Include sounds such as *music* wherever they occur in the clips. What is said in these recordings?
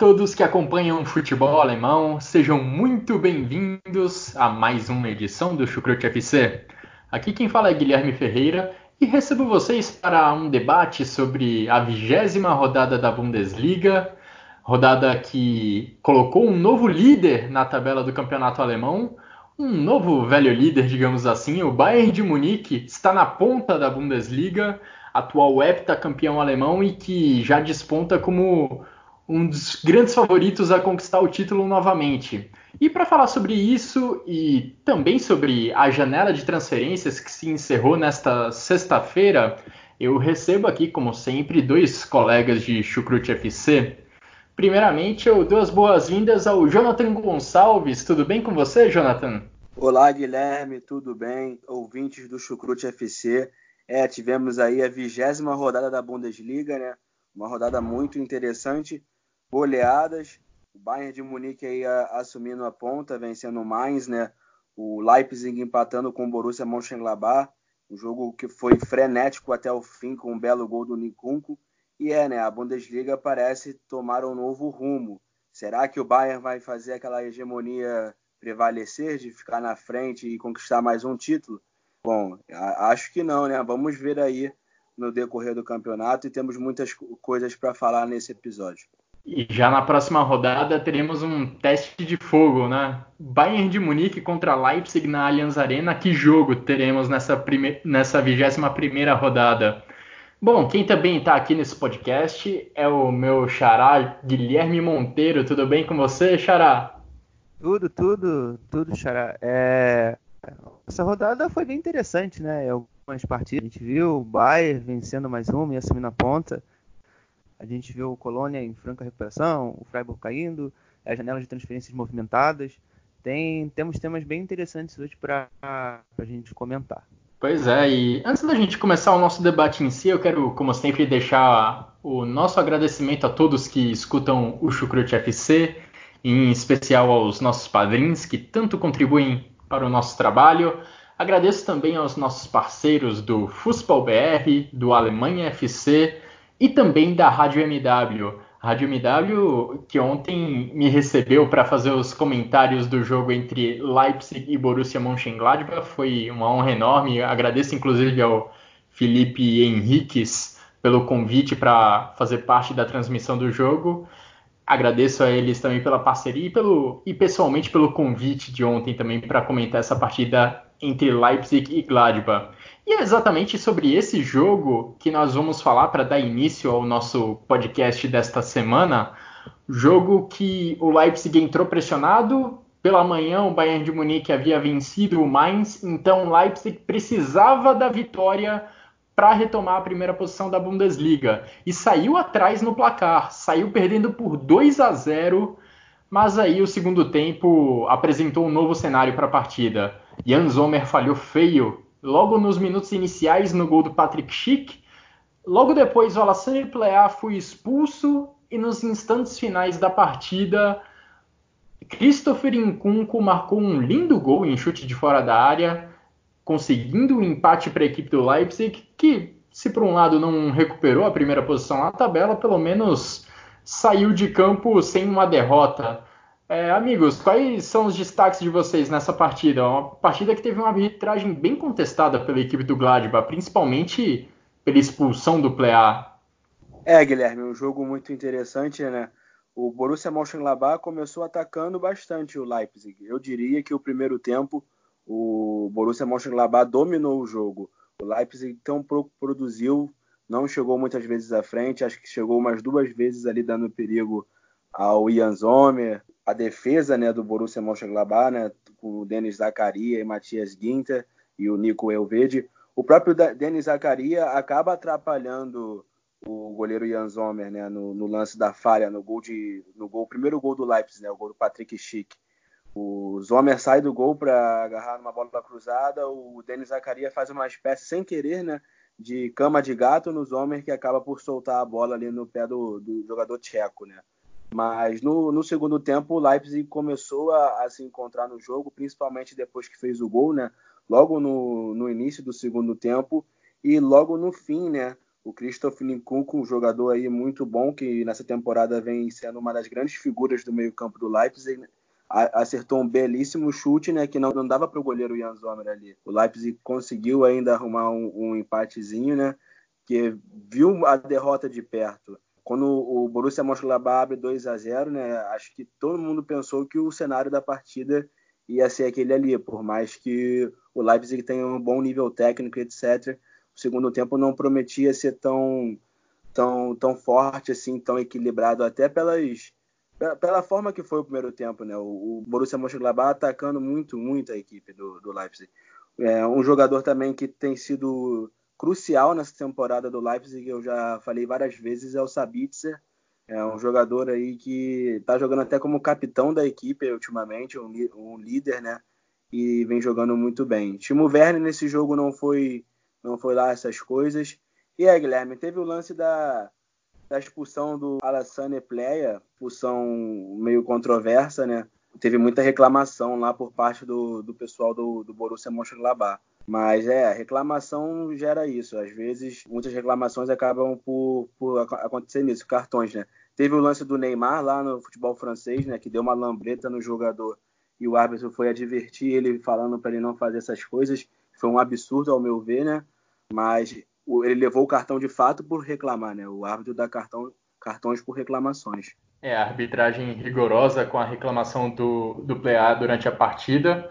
Todos que acompanham o futebol alemão, sejam muito bem-vindos a mais uma edição do Chucrute FC. Aqui quem fala é Guilherme Ferreira e recebo vocês para um debate sobre a vigésima rodada da Bundesliga, rodada que colocou um novo líder na tabela do campeonato alemão, um novo velho líder, digamos assim, o Bayern de Munique está na ponta da Bundesliga, atual heptacampeão alemão e que já desponta como um dos grandes favoritos a conquistar o título novamente. E para falar sobre isso e também sobre a janela de transferências que se encerrou nesta sexta-feira, eu recebo aqui, como sempre, dois colegas de Chucrute FC. Primeiramente, eu dou as boas-vindas ao Jonathan Gonçalves. Tudo bem com você, Jonathan? Olá, Guilherme, tudo bem? Ouvintes do Chucrute FC. É, tivemos aí a vigésima rodada da Bundesliga, né? Uma rodada muito interessante goleadas. O Bayern de Munique aí assumindo a ponta, vencendo o Mainz, né? O Leipzig empatando com o Borussia Mönchengladbach, um jogo que foi frenético até o fim com um belo gol do Nikunku. E é, né? A Bundesliga parece tomar um novo rumo. Será que o Bayern vai fazer aquela hegemonia prevalecer de ficar na frente e conquistar mais um título? Bom, acho que não, né? Vamos ver aí no decorrer do campeonato e temos muitas coisas para falar nesse episódio. E já na próxima rodada teremos um teste de fogo, né? Bayern de Munique contra Leipzig na Allianz Arena. Que jogo teremos nessa, prime... nessa 21 primeira rodada? Bom, quem também está aqui nesse podcast é o meu xará Guilherme Monteiro. Tudo bem com você, xará? Tudo, tudo, tudo, xará. É... Essa rodada foi bem interessante, né? Algumas partidas a gente viu o Bayern vencendo mais uma e assumindo a ponta. A gente viu o Colônia em franca recuperação, o Freiburg caindo, as janelas de transferências movimentadas. Tem, temos temas bem interessantes hoje para a gente comentar. Pois é, e antes da gente começar o nosso debate em si, eu quero, como sempre, deixar o nosso agradecimento a todos que escutam o Chucrute FC, em especial aos nossos padrinhos que tanto contribuem para o nosso trabalho. Agradeço também aos nossos parceiros do Fußball BR, do Alemanha FC, e também da Rádio MW. Rádio MW que ontem me recebeu para fazer os comentários do jogo entre Leipzig e Borussia Mönchengladbach. Foi uma honra enorme. Agradeço inclusive ao Felipe Henriques pelo convite para fazer parte da transmissão do jogo. Agradeço a eles também pela parceria e, pelo, e pessoalmente pelo convite de ontem também para comentar essa partida entre Leipzig e Gladbach. E é exatamente sobre esse jogo que nós vamos falar para dar início ao nosso podcast desta semana. Jogo que o Leipzig entrou pressionado. Pela manhã, o Bayern de Munique havia vencido o Mainz, então o Leipzig precisava da vitória para retomar a primeira posição da Bundesliga e saiu atrás no placar, saiu perdendo por 2 a 0, mas aí o segundo tempo apresentou um novo cenário para a partida. Jan falhou feio logo nos minutos iniciais no gol do Patrick Schick. Logo depois, o Alassane Plea foi expulso e nos instantes finais da partida, Christopher Nkunku marcou um lindo gol em chute de fora da área, conseguindo o um empate para a equipe do Leipzig, que, se por um lado não recuperou a primeira posição na tabela, pelo menos saiu de campo sem uma derrota. É, amigos, quais são os destaques de vocês nessa partida? Uma partida que teve uma arbitragem bem contestada pela equipe do Gladbach, principalmente pela expulsão do Plea. É, Guilherme, um jogo muito interessante, né? O Borussia Mönchengladbach começou atacando bastante o Leipzig. Eu diria que o primeiro tempo o Borussia Mönchengladbach dominou o jogo. O Leipzig tão produziu, não chegou muitas vezes à frente, acho que chegou umas duas vezes ali dando perigo ao Ian Zomer, a defesa né, do Borussia Mönchengladbach, né, com o Denis Zakaria e Matias Ginter e o Nico Elvede. O próprio Denis Zakaria acaba atrapalhando o goleiro Jan Sommer né, no, no, lance da falha, no gol de, no gol, primeiro gol do Leipzig, né, o gol do Patrick Schick. O Sommer sai do gol para agarrar numa bola cruzada, o Denis Zakaria faz uma espécie, sem querer, né, de cama de gato no Sommer, que acaba por soltar a bola ali no pé do, do jogador tcheco, né. Mas no, no, segundo tempo, o Leipzig começou a, a, se encontrar no jogo, principalmente depois que fez o gol, né? Logo no, no início do segundo tempo e logo no fim, né? O Christoph Nkunku, um jogador aí muito bom, que nessa temporada vem sendo uma das grandes figuras do meio-campo do Leipzig, né? acertou um belíssimo chute, né, que não, não dava para o goleiro Jan Sommer ali. O Leipzig conseguiu ainda arrumar um, um empatezinho, né, que viu a derrota de perto quando o Borussia Mönchengladbach abre 2 a 0 né, acho que todo mundo pensou que o cenário da partida ia ser aquele ali, por mais que o Leipzig tenha um bom nível técnico, etc. O segundo tempo não prometia ser tão tão tão forte assim, tão equilibrado até pelas pela forma que foi o primeiro tempo, né? O, Borussia Mönchengladbach atacando muito, muito a equipe do, do Leipzig. É um jogador também que tem sido crucial nessa temporada do Leipzig, eu já falei várias vezes, é o Sabitzer. É um jogador aí que está jogando até como capitão da equipe ultimamente, um, um, líder, né? E vem jogando muito bem. Timo Werner nesse jogo não foi não foi lá essas coisas. E aí, Guilherme, teve o lance da, da expulsão do Alassane Pleia, expulsão meio controversa, né? Teve muita reclamação lá por parte do, do pessoal do, do Borussia Mönchengladbach. Mas é, reclamação gera isso. Às vezes, muitas reclamações acabam por, por acontecer nisso, cartões, né? Teve o lance do Neymar lá no futebol francês, né? Que deu uma lambreta no jogador e o árbitro foi advertir ele falando para ele não fazer essas coisas. Foi um absurdo, ao meu ver, né? Mas ele levou o cartão de fato por reclamar, né? O árbitro dá cartão, cartões por reclamações. É, a arbitragem rigorosa com a reclamação do, do PA durante a partida.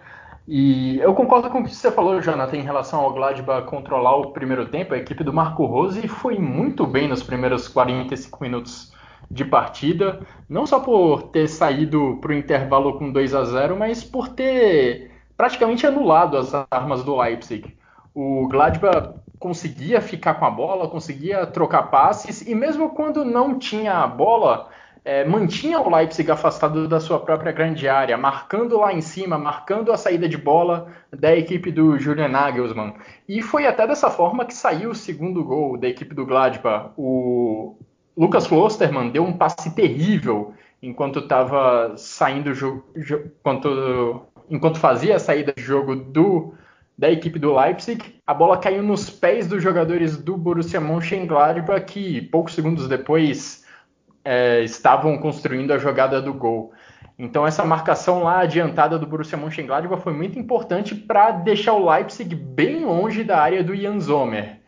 E eu concordo com o que você falou, Jonathan, em relação ao Gladbach controlar o primeiro tempo. A equipe do Marco Rose foi muito bem nos primeiros 45 minutos de partida, não só por ter saído para o intervalo com 2 a 0, mas por ter praticamente anulado as armas do Leipzig. O Gladbach conseguia ficar com a bola, conseguia trocar passes e mesmo quando não tinha a bola, é, mantinha o Leipzig afastado da sua própria grande área, marcando lá em cima, marcando a saída de bola da equipe do Julian Nagelsmann. E foi até dessa forma que saiu o segundo gol da equipe do Gladbach. O Lucas Klostermann deu um passe terrível enquanto estava saindo enquanto, enquanto fazia a saída de jogo do da equipe do Leipzig, a bola caiu nos pés dos jogadores do Borussia Mönchengladbach que poucos segundos depois é, estavam construindo a jogada do gol. Então essa marcação lá adiantada do Borussia Mönchengladbach foi muito importante para deixar o Leipzig bem longe da área do Jan Sommer.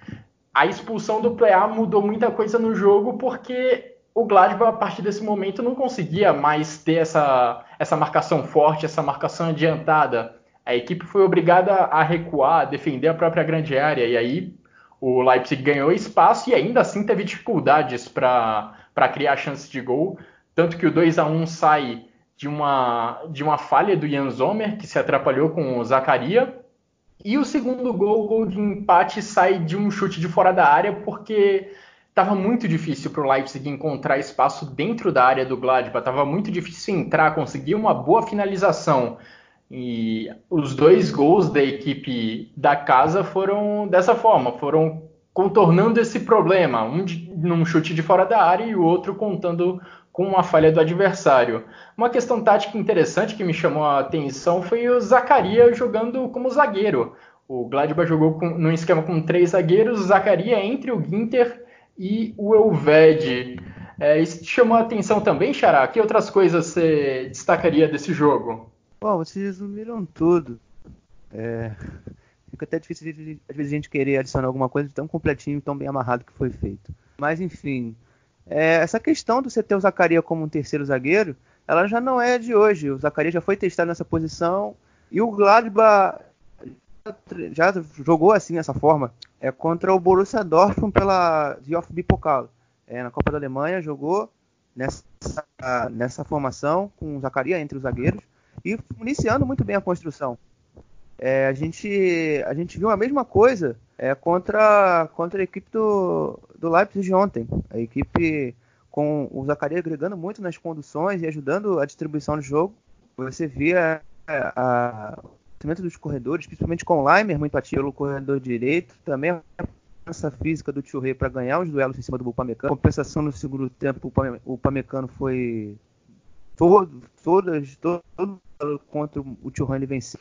A expulsão do Plea mudou muita coisa no jogo porque o Gladbach a partir desse momento não conseguia mais ter essa, essa marcação forte, essa marcação adiantada. A equipe foi obrigada a recuar, a defender a própria grande área e aí o Leipzig ganhou espaço e ainda assim teve dificuldades para para criar chances de gol. Tanto que o 2 a 1 sai de uma, de uma falha do Jan Sommer, que se atrapalhou com o Zacaria. E o segundo gol, o gol de empate, sai de um chute de fora da área, porque estava muito difícil para o Leipzig encontrar espaço dentro da área do Gladbach. Estava muito difícil entrar, conseguir uma boa finalização. E os dois gols da equipe da casa foram dessa forma, foram contornando esse problema, um de, num chute de fora da área e o outro contando com uma falha do adversário. Uma questão tática interessante que me chamou a atenção foi o Zacaria jogando como zagueiro. O Gladbach jogou com, num esquema com três zagueiros, Zacaria entre o Ginter e o Elvede. É, isso te chamou a atenção também, Xará? Que outras coisas você destacaria desse jogo? Bom, vocês resumiram tudo. É, Fica até difícil de, às vezes a gente querer adicionar alguma coisa tão completinho, tão bem amarrado que foi feito. Mas enfim, é, essa questão do você ter o Zacaria como um terceiro zagueiro, ela já não é de hoje. O Zacaria já foi testado nessa posição e o Gladbach já jogou assim dessa forma é contra o Borussia Dortmund pela DFB Pokal. É, na Copa da Alemanha jogou nessa, nessa formação, com o Zacaria entre os zagueiros, e iniciando muito bem a construção. É, a, gente, a gente viu a mesma coisa é, contra, contra a equipe do, do Leipzig de ontem. A equipe com o Zacaria agregando muito nas conduções e ajudando a distribuição do jogo. Você via é, a, o movimento dos corredores, principalmente com o Leimer muito ativo no corredor direito, também a força física do Rei para ganhar os duelos em cima do Upamecano. Compensação no segundo tempo, o Upamecano foi todo, todas, todo, todo contra o ele venceu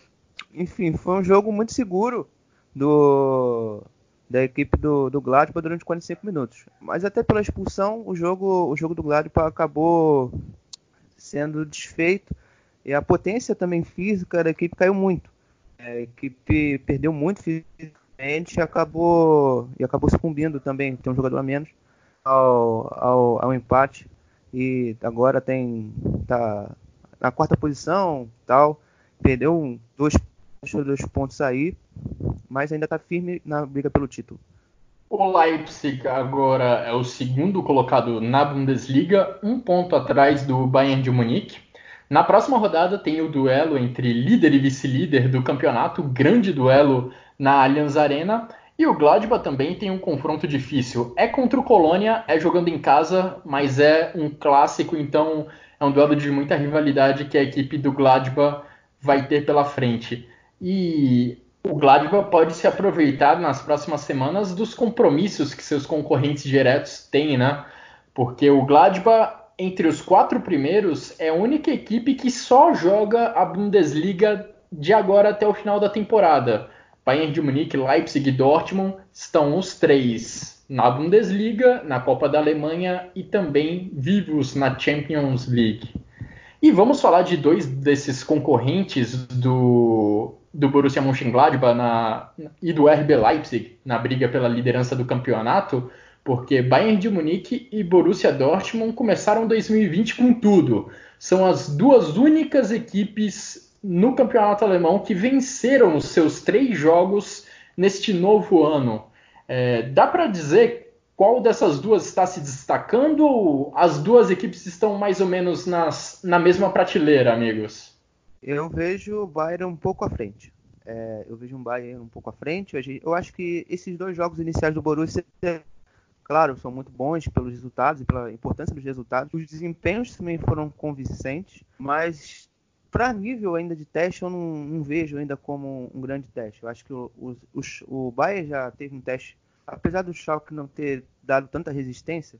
enfim, foi um jogo muito seguro do da equipe do, do Gladbach durante 45 minutos. Mas até pela expulsão, o jogo, o jogo do Gladbach acabou sendo desfeito e a potência também física da equipe caiu muito. A equipe perdeu muito fisicamente e acabou, e acabou sucumbindo também, tem um jogador a menos, ao, ao, ao empate. E agora tem tá na quarta posição, tal, perdeu dois deixou dois pontos aí, mas ainda está firme na briga pelo título. O Leipzig agora é o segundo colocado na Bundesliga, um ponto atrás do Bayern de Munique. Na próxima rodada tem o duelo entre líder e vice-líder do campeonato, grande duelo na Allianz Arena. E o Gladbach também tem um confronto difícil. É contra o Colônia, é jogando em casa, mas é um clássico, então é um duelo de muita rivalidade que a equipe do Gladbach vai ter pela frente. E o Gladbach pode se aproveitar nas próximas semanas dos compromissos que seus concorrentes diretos têm, né? Porque o Gladbach, entre os quatro primeiros, é a única equipe que só joga a Bundesliga de agora até o final da temporada. Bayern de Munique, Leipzig e Dortmund estão os três na Bundesliga, na Copa da Alemanha e também vivos na Champions League. E vamos falar de dois desses concorrentes do, do Borussia Mönchengladbach na, e do RB Leipzig na briga pela liderança do campeonato, porque Bayern de Munique e Borussia Dortmund começaram 2020 com tudo. São as duas únicas equipes no campeonato alemão que venceram os seus três jogos neste novo ano. É, dá para dizer qual dessas duas está se destacando ou as duas equipes estão mais ou menos nas, na mesma prateleira, amigos? Eu vejo o Bayern um pouco à frente. É, eu vejo um Bayern um pouco à frente. Eu acho que esses dois jogos iniciais do Borussia, claro, são muito bons pelos resultados e pela importância dos resultados. Os desempenhos também foram convincentes, mas para nível ainda de teste, eu não, não, vejo ainda como um grande teste. Eu acho que o, o, o, Bayern já teve um teste, apesar do Schalke não ter dado tanta resistência,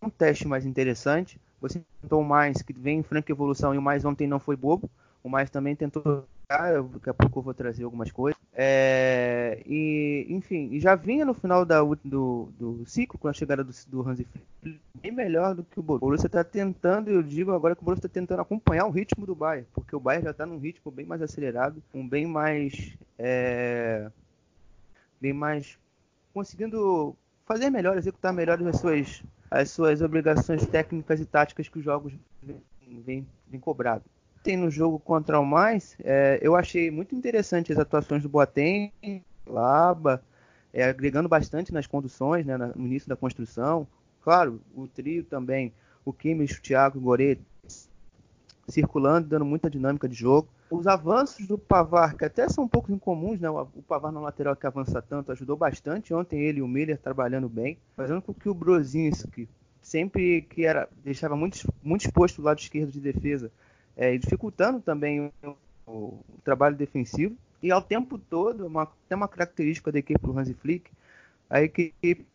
um teste mais interessante. Você tentou o mais, que vem em franca evolução, e o mais ontem não foi bobo. O mais também tentou. Daqui a pouco eu vou trazer algumas coisas. É, e, enfim, já vinha no final da, do, do ciclo, com a chegada do, do Hansi bem melhor do que o Borussia. O Borussia está tentando, eu digo agora que o Borussia está tentando acompanhar o ritmo do Bayern, porque o Bayern já está num ritmo bem mais acelerado, um bem mais. É, bem mais. conseguindo fazer melhor, executar melhor as suas as suas obrigações técnicas e táticas que os jogos vêm, cobrado. Tem no jogo contra o Mais, é, eu achei muito interessante as atuações do Boateng, Laba, é, agregando bastante nas conduções, né, no início da construção. Claro, o trio também, o Kimmich, o Thiago e o Goretti, circulando, dando muita dinâmica de jogo. Os avanços do Pavar, que até são um pouco incomuns, né? O Pavar na lateral que avança tanto, ajudou bastante. Ontem ele e o Miller trabalhando bem, fazendo com que o Brozinski, sempre que era deixava muito, muito exposto do lado esquerdo de defesa, é, dificultando também o, o, trabalho defensivo. E ao tempo todo, uma, tem uma característica da equipe do Hansi Flick, a equipe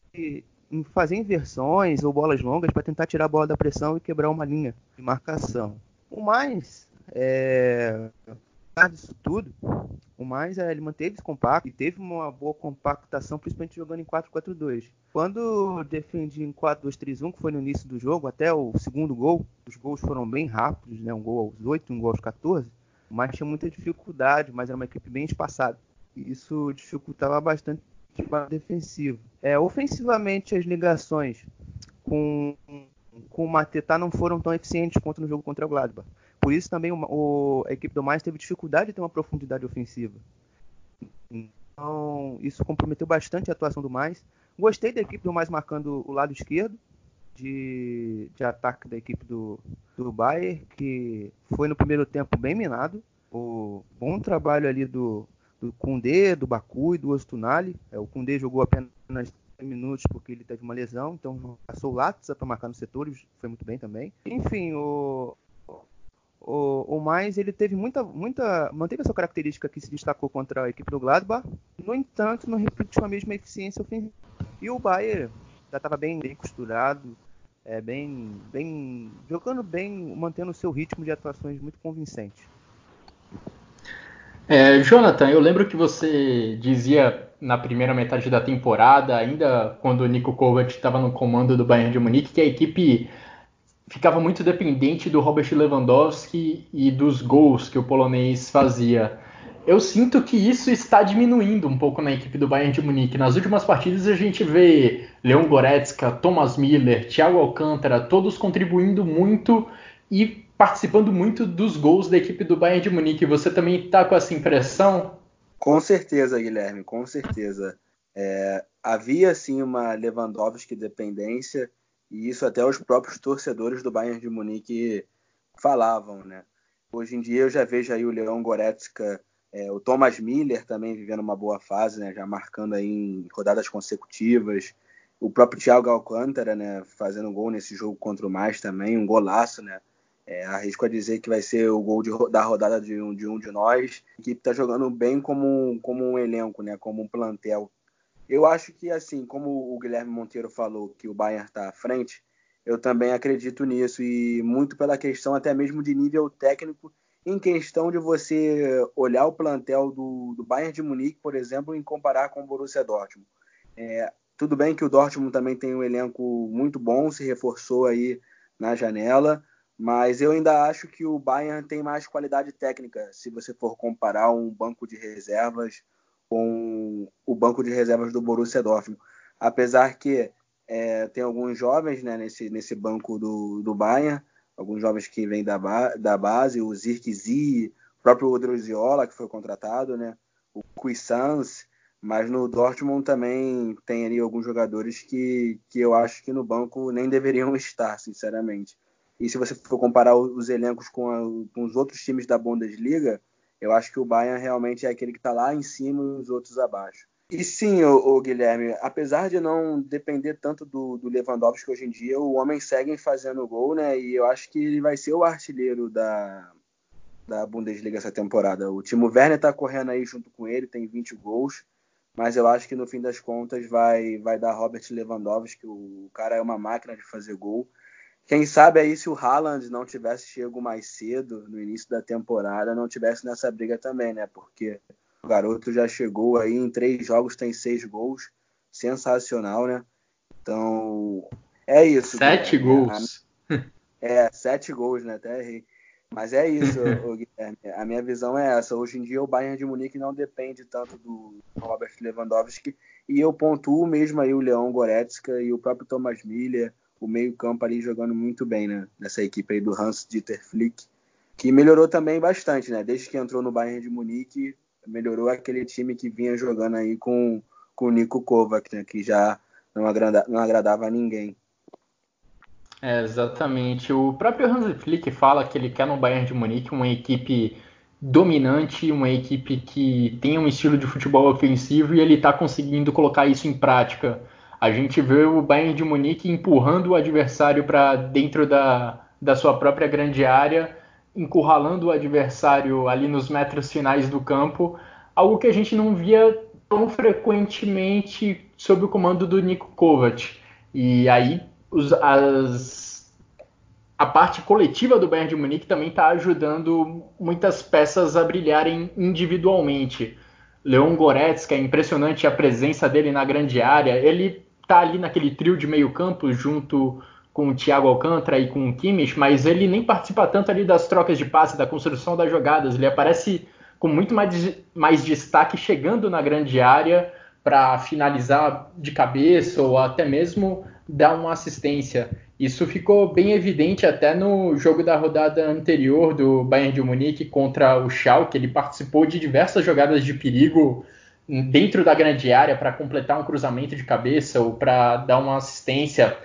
fazer inversões ou bolas longas para tentar tirar a bola da pressão e quebrar uma linha de marcação. O mais, é, disso tudo, o mais é ele manteve compacto e teve uma boa compactação, principalmente jogando em 4-4-2. Quando defendi em 4-2-3-1, que foi no início do jogo, até o segundo gol, os gols foram bem rápidos, né? um gol aos 8 um gol aos 14, mas tinha muita dificuldade, mas era uma equipe bem espaçada. Isso dificultava bastante o defensivo. É, ofensivamente, as ligações com com o Mateta não foram tão eficientes quanto no jogo contra o Gladbach. Por isso também o, o, a equipe do Mais teve dificuldade de ter uma profundidade ofensiva. Então, isso comprometeu bastante a atuação do Mais. Gostei da equipe do Mais marcando o lado esquerdo. de, de ataque da equipe do, do Bayern, que foi no primeiro tempo bem minado. O bom trabalho ali do, do Baku e do Ostunali. É, o Kundê jogou apenas minutos porque ele teve uma lesão, então passou o Latza para marcar no setor foi muito bem também. Enfim, o, o, o mais ele teve muita, muita, manteve essa característica que se destacou contra a equipe do Gladbach. No entanto, não repetiu a mesma eficiência ofensiva. E o Bayern já estava bem, bem costurado, é, bem, bem, jogando bem, mantendo o seu ritmo de atuações muito convincente. É, Jonathan, eu lembro que você dizia na primeira metade da temporada, ainda quando o Nico Kovac estava no comando do Bayern de Munique, que a equipe ficava muito dependente do Robert Lewandowski e dos gols que o polonês fazia. Eu sinto que isso está diminuindo um pouco na equipe do Bayern de Munique. Nas últimas partidas a gente vê Leon Goretzka, Thomas Miller, Thiago Alcântara, todos contribuindo muito e participando muito dos gols da equipe do Bayern de Munique. Você também está com essa impressão? Com certeza, Guilherme, com certeza. É, havia sim uma Lewandowski dependência e isso até os próprios torcedores do Bayern de Munique falavam, né? Hoje em dia eu já vejo aí o Leon Goretzka, é, o Thomas Miller também vivendo uma boa fase, né? Já marcando aí em rodadas consecutivas. O próprio Thiago Alcântara, né? Fazendo gol nesse jogo contra o Mais também, um golaço, né? É, arrisco a dizer que vai ser o gol de, da rodada de um, de um de nós. A equipe está jogando bem como, como um elenco, né? como um plantel. Eu acho que, assim, como o Guilherme Monteiro falou que o Bayern está à frente, eu também acredito nisso e muito pela questão até mesmo de nível técnico, em questão de você olhar o plantel do, do Bayern de Munique, por exemplo, e comparar com o Borussia Dortmund. É, tudo bem que o Dortmund também tem um elenco muito bom, se reforçou aí na janela, mas eu ainda acho que o Bayern tem mais qualidade técnica, se você for comparar um banco de reservas com o banco de reservas do Borussia Dortmund. Apesar que é, tem alguns jovens né, nesse, nesse banco do, do Bayern, alguns jovens que vêm da, ba da base, o Zirkzee, o próprio Odriozola, que foi contratado, né, o Cuisance, mas no Dortmund também tem ali alguns jogadores que, que eu acho que no banco nem deveriam *laughs* estar, sinceramente. E se você for comparar os elencos com, a, com os outros times da Bundesliga, eu acho que o Bayern realmente é aquele que está lá em cima e os outros abaixo. E sim, o, Guilherme, apesar de não depender tanto do, do, Lewandowski hoje em dia, o homem segue fazendo gol, né? E eu acho que ele vai ser o artilheiro da, da Bundesliga essa temporada. O Timo Werner está correndo aí junto com ele, tem 20 gols, mas eu acho que no fim das contas vai, vai dar Robert Lewandowski, o cara é uma máquina de fazer gol. Quem sabe aí se o Haaland não tivesse chego mais cedo no início da temporada, não tivesse nessa briga também, né? Porque o garoto já chegou aí em três jogos, tem seis gols. Sensacional, né? Então, é isso. Sete Guilherme. gols. É, sete gols, né? Até errei. Mas é isso, *laughs* Guilherme. A minha visão é essa. Hoje em dia o Bayern de Munique não depende tanto do Robert Lewandowski. E eu pontuo mesmo aí o Leão Goretzka e o próprio Thomas Miller o meio-campo ali jogando muito bem, né? Nessa equipe aí do Hans Dieter Flick, que melhorou também bastante, né? Desde que entrou no Bayern de Munique, melhorou aquele time que vinha jogando aí com, com o Nico Kovac, né? Que já não, agrada, não agradava a ninguém. É, exatamente. O próprio Hans Flick fala que ele quer no Bayern de Munique uma equipe dominante, uma equipe que tem um estilo de futebol ofensivo e ele está conseguindo colocar isso em prática a gente vê o Bayern de Munique empurrando o adversário para dentro da, da sua própria grande área, encurralando o adversário ali nos metros finais do campo, algo que a gente não via tão frequentemente sob o comando do Niko Kovac. E aí os, as, a parte coletiva do Bayern de Munique também está ajudando muitas peças a brilharem individualmente. Leon Goretzka, é impressionante a presença dele na grande área. Ele tá ali naquele trio de meio campo junto com o Thiago Alcântara e com o Kimmich, mas ele nem participa tanto ali das trocas de passe, da construção das jogadas. Ele aparece com muito mais, mais destaque chegando na grande área para finalizar de cabeça ou até mesmo dar uma assistência. Isso ficou bem evidente até no jogo da rodada anterior do Bayern de Munique contra o Schalke. Ele participou de diversas jogadas de perigo dentro da grande área para completar um cruzamento de cabeça ou para dar uma assistência.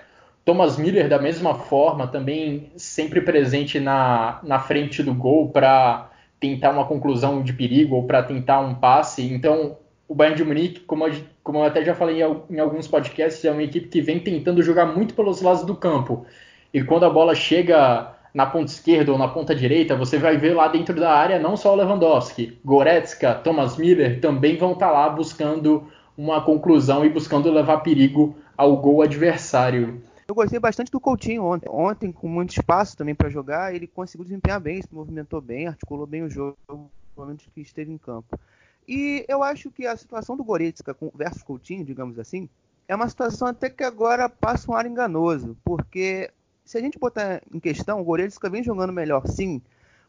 Thomas Miller, da mesma forma, também sempre presente na, na frente do gol para tentar uma conclusão de perigo ou para tentar um passe. Então, o Bayern de Munique, como eu, como eu até já falei em, em alguns podcasts, é uma equipe que vem tentando jogar muito pelos lados do campo. E quando a bola chega na ponta esquerda ou na ponta direita, você vai ver lá dentro da área não só o Lewandowski, Goretzka, Thomas Miller também vão estar tá lá buscando uma conclusão e buscando levar perigo ao gol adversário. Eu gostei bastante do Coutinho ontem. Ontem, com muito espaço também para jogar, ele conseguiu desempenhar bem, se movimentou bem, articulou bem o jogo, pelo menos que esteve em campo. E eu acho que a situação do Goretzka versus Coutinho, digamos assim, é uma situação até que agora passa um ar enganoso, porque se a gente botar em questão, o Goretzka vem jogando melhor, sim,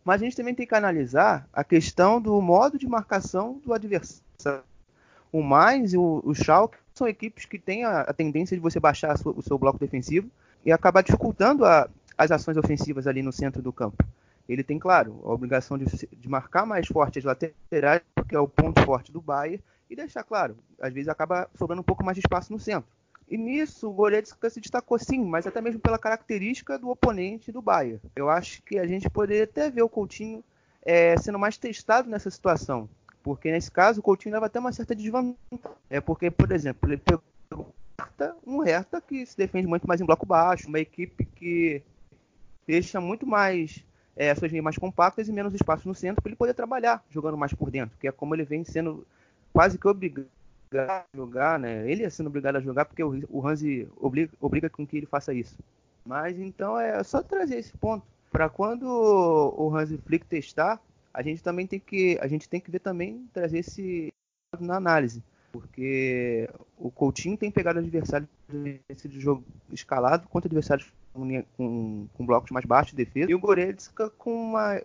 mas a gente também tem que analisar a questão do modo de marcação do adversário. O Mainz e o, o Schalke são equipes que têm a, a tendência de você baixar o seu bloco defensivo e acabar dificultando a, as ações ofensivas ali no centro do campo. Ele tem, claro, a obrigação de, de marcar mais forte as laterais, porque é o ponto forte do Bayern, e deixar claro, às vezes acaba sobrando um pouco mais de espaço no centro. E nisso o Goretzka se destacou sim, mas até mesmo pela característica do oponente do Bayern. Eu acho que a gente poderia até ver o Coutinho é, sendo mais testado nessa situação. Porque nesse caso o Coutinho leva até uma certa desvantagem. É porque, por exemplo, ele pegou um Hertha que se defende muito mais em bloco baixo, uma equipe que deixa muito mais é, suas linhas mais compactas e menos espaço no centro para ele poder trabalhar jogando mais por dentro, que é como ele vem sendo quase que obrigado a jogar, né? Ele é sendo obrigado a jogar porque o Hansi obriga, obriga com que ele faça isso. Mas então é só trazer esse ponto para quando o Hansi Flick testar, a gente também tem que a gente tem que ver também trazer esse na análise, porque o Coutinho tem pegado adversários de jogo escalado contra adversários com, com, blocos mais baixos de defesa e o Goretzka com uma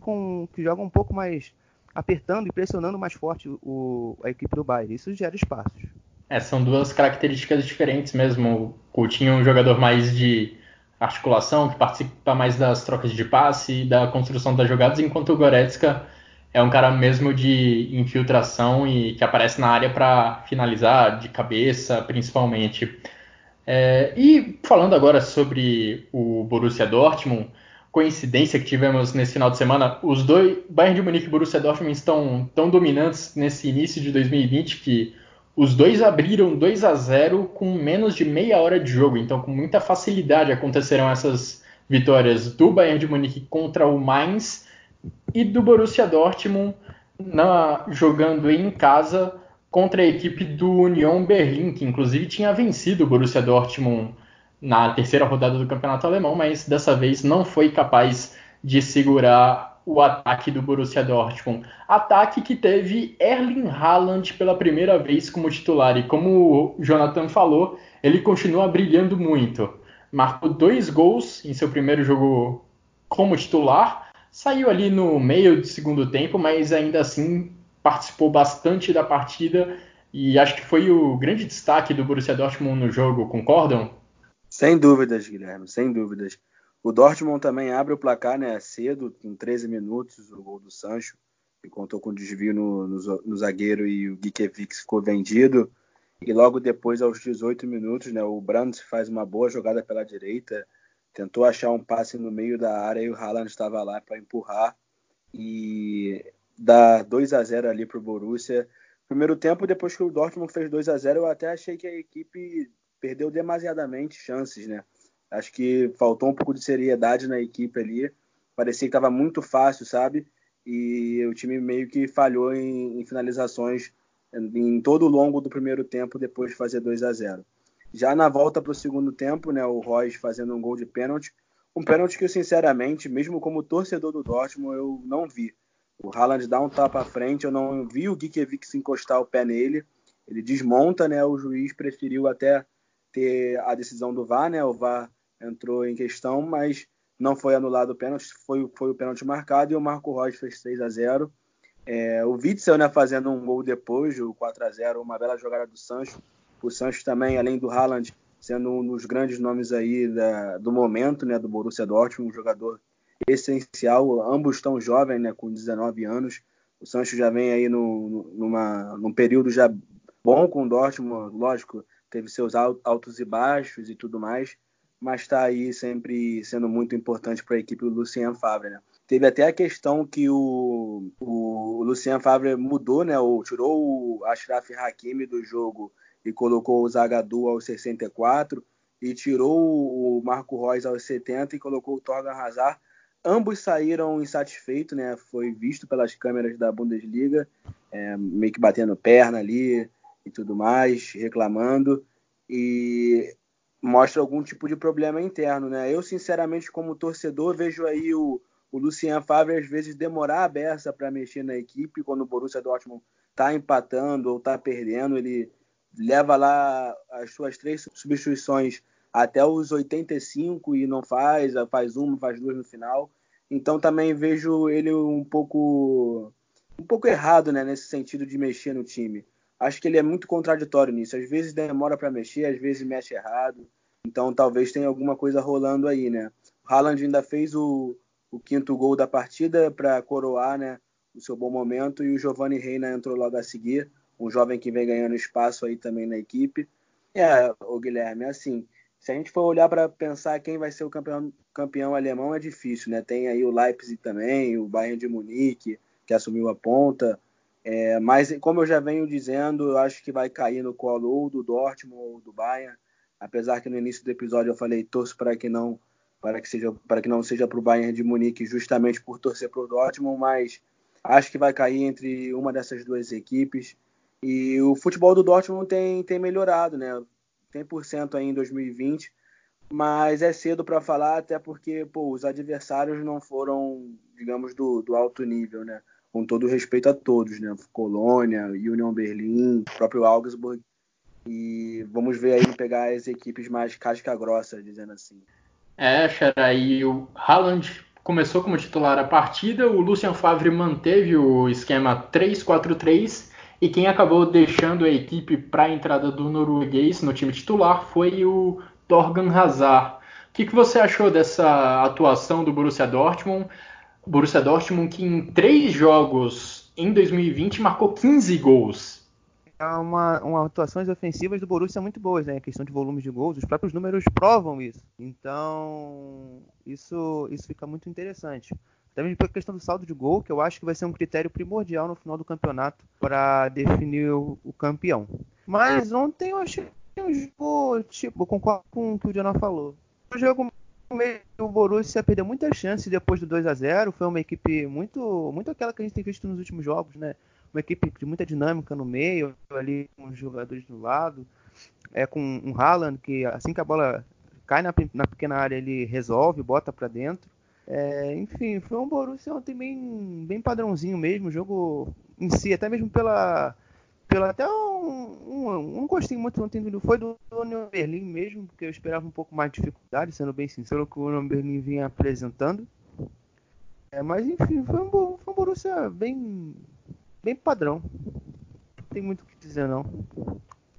com que joga um pouco mais apertando e pressionando mais forte o, a equipe do Bayern. Isso gera espaços. É, são duas características diferentes mesmo. O Coutinho é um jogador mais de articulação, que participa mais das trocas de passe e da construção das jogadas, enquanto o Goretzka é um cara mesmo de infiltração e que aparece na área para finalizar de cabeça, principalmente. É, e falando agora sobre o Borussia Dortmund, coincidência que tivemos nesse final de semana, os dois, Bayern de Munique e Borussia Dortmund estão tão dominantes nesse início de 2020 que os dois abriram 2 a 0 com menos de meia hora de jogo, então com muita facilidade aconteceram essas vitórias do Bayern de Munique contra o Mainz e do Borussia Dortmund na, jogando em casa contra a equipe do Union Berlim, que inclusive tinha vencido o Borussia Dortmund na terceira rodada do campeonato alemão, mas dessa vez não foi capaz de segurar o ataque do Borussia Dortmund. Ataque que teve Erling Haaland pela primeira vez como titular e como o Jonathan falou, ele continua brilhando muito. Marcou dois gols em seu primeiro jogo como titular, saiu ali no meio do segundo tempo, mas ainda assim participou bastante da partida e acho que foi o grande destaque do Borussia Dortmund no jogo, concordam? Sem dúvidas, Guilherme, sem dúvidas. O Dortmund também abre o placar né, cedo, com 13 minutos, o gol do Sancho, que contou com desvio no, no, no zagueiro e o Gikiewicz ficou vendido. E logo depois, aos 18 minutos, né, o Brandt faz uma boa jogada pela direita, tentou achar um passe no meio da área e o Haaland estava lá para empurrar e dar 2 a 0 ali para o Borussia. Primeiro tempo, depois que o Dortmund fez 2 a 0 eu até achei que a equipe perdeu demasiadamente chances, né? Acho que faltou um pouco de seriedade na equipe ali. Parecia que estava muito fácil, sabe? E o time meio que falhou em, em finalizações em todo o longo do primeiro tempo depois de fazer 2 a 0. Já na volta para o segundo tempo, né, o Royce fazendo um gol de pênalti, um pênalti que sinceramente, mesmo como torcedor do Dortmund, eu não vi. O Haaland dá um tapa à frente, eu não vi o Gikiewicz encostar o pé nele. Ele desmonta, né? O juiz preferiu até ter a decisão do VAR, né? O VAR entrou em questão, mas não foi anulado o pênalti, foi, foi o pênalti marcado e o Marco Rocha fez 3 a 0 é, O Witzel, né, fazendo um gol depois, o 4 a 0 uma bela jogada do Sancho. O Sancho também, além do Haaland, sendo um dos grandes nomes aí da, do momento, né, do Borussia Dortmund, um jogador essencial, ambos tão jovens, né, com 19 anos. O Sancho já vem aí no, numa, num período já bom com o Dortmund, lógico, teve seus altos e baixos e tudo mais, mas está aí sempre sendo muito importante para a equipe do Lucien Favre. Né? Teve até a questão que o, o Lucien Favre mudou, né, ou tirou o Ashraf Hakimi do jogo e colocou o Zagadou aos 64 e tirou o Marco Reus aos 70 e colocou o Torgan Hazard. Ambos saíram insatisfeitos, né? Foi visto pelas câmeras da Bundesliga, é, meio que batendo perna ali e tudo mais, reclamando e mostra algum tipo de problema interno, né? Eu sinceramente como torcedor vejo aí o, o Lucien Favre às vezes demorar a beça para mexer na equipe quando o Borussia Dortmund está empatando ou está perdendo, ele leva lá as suas três substituições até os 85 e não faz, faz uma, faz duas no final. Então também vejo ele um pouco um pouco errado, né, nesse sentido de mexer no time. Acho que ele é muito contraditório nisso. Às vezes demora para mexer, às vezes mexe errado. Então talvez tenha alguma coisa rolando aí, né? O Haaland ainda fez o, o quinto gol da partida para coroar, né, o seu bom momento e o Giovanni Reina entrou logo a seguir um jovem que vem ganhando espaço aí também na equipe. É, o Guilherme, assim, se a gente for olhar para pensar quem vai ser o campeão, campeão alemão, é difícil, né? Tem aí o Leipzig também, o Bayern de Munique, que assumiu a ponta. É, mas, como eu já venho dizendo, eu acho que vai cair no colo ou do Dortmund ou do Bayern. Apesar que no início do episódio eu falei torço para que não para que seja para que não seja para o Bayern de Munique justamente por torcer para o Dortmund, mas acho que vai cair entre uma dessas duas equipes. E o futebol do Dortmund tem, tem melhorado, né? 100% aí em 2020, mas é cedo para falar, até porque pô, os adversários não foram, digamos, do, do alto nível, né? Com todo respeito a todos, né? Colônia, Union Berlim, próprio Augsburg. E vamos ver aí pegar as equipes mais casca-grossa, dizendo assim. É, Xera, e o Haaland começou como titular a partida, o Lucien Favre manteve o esquema 3-4-3 e quem acabou deixando a equipe para a entrada do norueguês no time titular foi o Torgan Hazard. O que, que você achou dessa atuação do Borussia Dortmund? Borussia Dortmund que em três jogos em 2020 marcou 15 gols. É uma, uma atuações ofensivas do Borussia muito boas, né? A questão de volume de gols, os próprios números provam isso. Então, isso, isso fica muito interessante. Também pela questão do saldo de gol, que eu acho que vai ser um critério primordial no final do campeonato para definir o, o, campeão. Mas ontem eu achei um jogo, tipo, concordo com o que o Jonah falou. O jogo o Borussia perdeu muitas chances depois do 2 a 0 Foi uma equipe muito, muito aquela que a gente tem visto nos últimos jogos, né? Uma equipe de muita dinâmica no meio, ali com os jogadores do lado, é com um Haaland que assim que a bola cai na, na pequena área ele resolve, bota para dentro. É, enfim, foi um Borussia ontem bem, bem padrãozinho mesmo, o jogo em si, até mesmo pela, pela até um, um, um gostinho muito ontem foi do Union Berlim mesmo, porque eu esperava um pouco mais de dificuldade, sendo bem sincero, que o Union Berlim vinha apresentando. É, mas enfim, foi um, foi um Borussia bem, bem padrão. Não tem muito o que dizer não.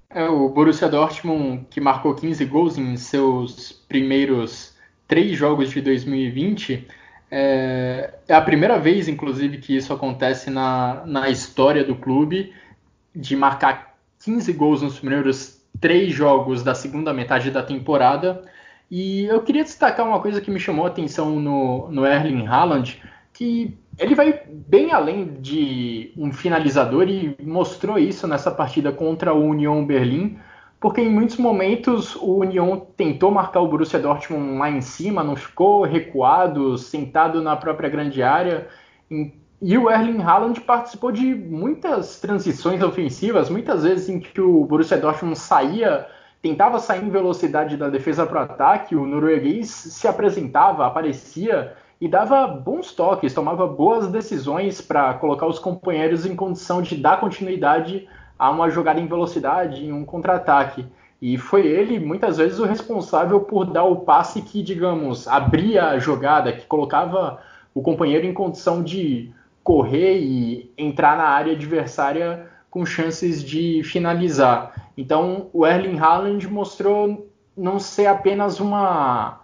É, o Borussia Dortmund que marcou 15 gols em seus primeiros três jogos de 2020. É, é, a primeira vez, inclusive, que isso acontece na, na história do clube, de marcar 15 gols nos primeiros três jogos da segunda metade da temporada. E eu queria destacar uma coisa que me chamou a atenção no, no Erling Haaland, que ele vai bem além de um finalizador e mostrou isso nessa partida contra o Union Berlim, porque em muitos momentos o Union tentou marcar o Borussia Dortmund lá em cima, não ficou recuado, sentado na própria grande área. E o Erling Haaland participou de muitas transições ofensivas, muitas vezes em que o Borussia Dortmund saía, tentava sair em velocidade da defesa para o ataque, o norueguês se apresentava, aparecia e dava bons toques, tomava boas decisões para colocar os companheiros em condição de dar continuidade a uma jogada em velocidade, em um contra-ataque. E foi ele, muitas vezes, o responsável por dar o passe que, digamos, abria a jogada, que colocava o companheiro em condição de correr e entrar na área adversária com chances de finalizar. Então, o Erling Haaland mostrou não ser apenas uma,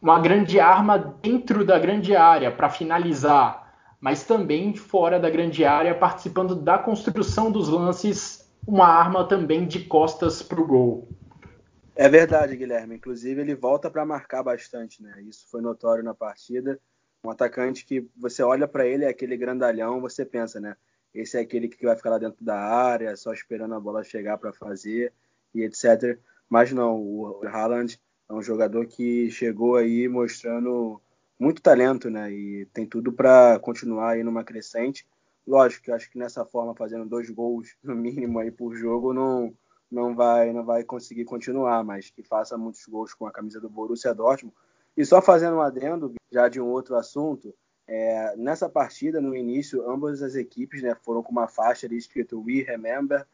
uma grande arma dentro da grande área para finalizar, mas também fora da grande área, participando da construção dos lances, uma arma também de costas para o gol. É verdade, Guilherme. Inclusive, ele volta para marcar bastante, né? Isso foi notório na partida. Um atacante que você olha para ele, é aquele grandalhão, você pensa, né? Esse é aquele que vai ficar lá dentro da área, só esperando a bola chegar para fazer e etc. Mas não, o Haaland é um jogador que chegou aí mostrando muito talento, né? E tem tudo para continuar aí numa crescente. Lógico que acho que nessa forma, fazendo dois gols no mínimo aí por jogo, não, não vai não vai conseguir continuar, mas que faça muitos gols com a camisa do Borussia Dortmund. E só fazendo um adendo, já de um outro assunto, é, nessa partida, no início, ambas as equipes né, foram com uma faixa ali escrito We Remember,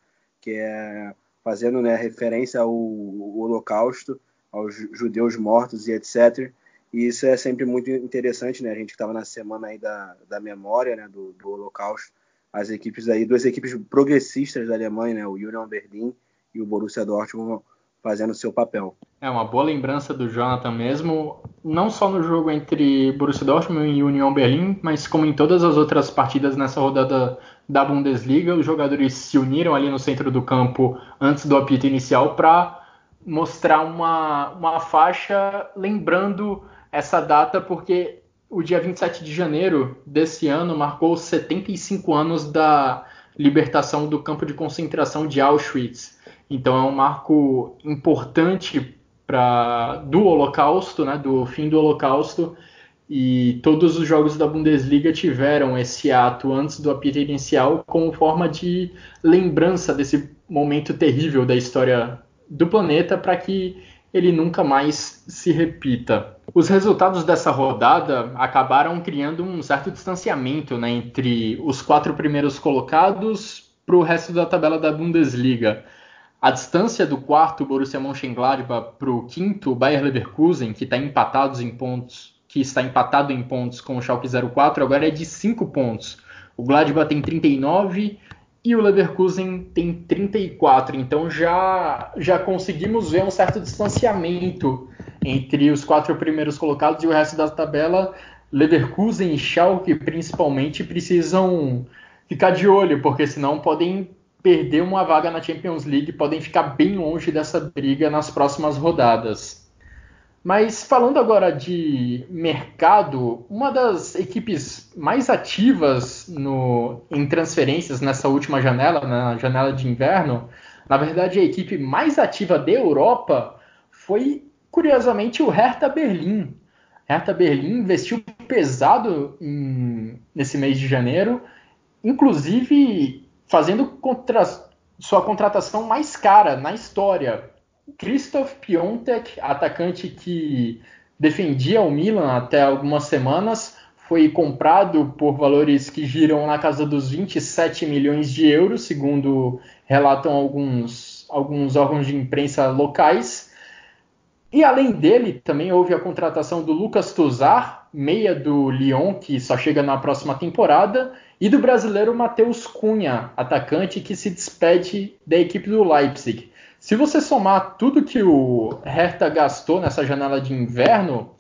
que é fazendo né, referência ao, ao Holocausto, aos judeus mortos e etc. E isso é sempre muito interessante, né? A gente estava na semana aí da, da memória, né, do, do Holocausto. As equipes aí, duas equipes progressistas da Alemanha, né, o Union Berlin e o Borussia Dortmund fazendo seu papel. É uma boa lembrança do Jonathan mesmo, não só no jogo entre Borussia Dortmund e Union Berlin, mas como em todas as outras partidas nessa rodada da Bundesliga, os jogadores se uniram ali no centro do campo antes do apito inicial para mostrar uma, uma faixa lembrando essa data, porque o dia 27 de janeiro desse ano marcou 75 anos da libertação do campo de concentração de Auschwitz. Então é um marco importante para do Holocausto, né, do fim do Holocausto, e todos os jogos da Bundesliga tiveram esse ato antes do apito inicial como forma de lembrança desse momento terrível da história do planeta para que ele nunca mais se repita. Os resultados dessa rodada acabaram criando um certo distanciamento né, entre os quatro primeiros colocados para o resto da tabela da Bundesliga. A distância do quarto Borussia Mönchengladbach para o quinto Bayer Leverkusen, que está empatados em pontos, que está empatado em pontos com o Schalke 04, agora é de 5 pontos. O Gladbach tem 39 e o Leverkusen tem 34. Então já já conseguimos ver um certo distanciamento entre os quatro primeiros colocados e o resto da tabela. Leverkusen e Schalke principalmente precisam ficar de olho, porque senão podem perder uma vaga na Champions League, podem ficar bem longe dessa briga nas próximas rodadas. Mas falando agora de mercado, uma das equipes mais ativas no, em transferências nessa última janela, na janela de inverno, na verdade a equipe mais ativa da Europa foi, curiosamente, o Hertha Berlim. Hertha Berlim investiu pesado em, nesse mês de janeiro, inclusive fazendo contra, sua contratação mais cara na história. Christoph Piontek, atacante que defendia o Milan até algumas semanas, foi comprado por valores que giram na casa dos 27 milhões de euros, segundo relatam alguns, alguns órgãos de imprensa locais. E além dele, também houve a contratação do Lucas Tuzar, meia do Lyon, que só chega na próxima temporada, e do brasileiro Matheus Cunha, atacante que se despede da equipe do Leipzig. Se você somar tudo que o Hertha gastou nessa janela de inverno,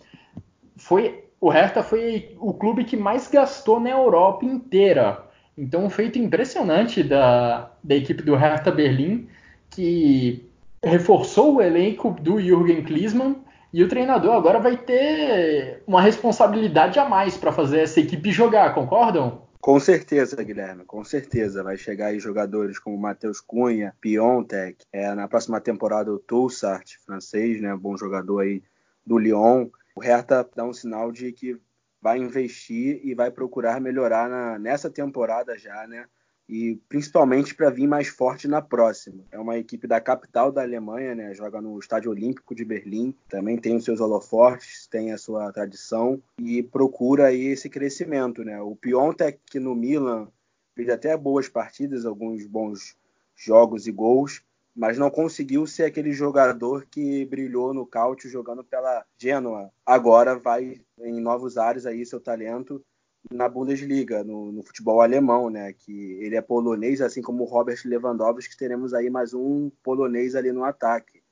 foi o Hertha foi o clube que mais gastou na Europa inteira. Então, um feito impressionante da, da equipe do Hertha Berlim, que reforçou o elenco do Jürgen Klinsmann e o treinador agora vai ter uma responsabilidade a mais para fazer essa equipe jogar, concordam? Com certeza, Guilherme, com certeza. Vai chegar aí jogadores como Matheus Cunha, Piontek, é, na próxima temporada o Toussart, francês, né, bom jogador aí do Lyon. O Hertha dá um sinal de que vai investir e vai procurar melhorar na, nessa temporada já, né? E principalmente para vir mais forte na próxima. É uma equipe da capital da Alemanha, né? joga no Estádio Olímpico de Berlim, também tem os seus holofortes, tem a sua tradição e procura aí esse crescimento. Né? O Piontek no Milan fez até boas partidas, alguns bons jogos e gols, mas não conseguiu ser aquele jogador que brilhou no Cautio jogando pela Genoa. Agora vai em novos ares aí seu talento na Bundesliga, no, no, futebol alemão, né? Que ele é polonês, assim como o Robert Lewandowski, teremos aí mais um polonês ali no ataque.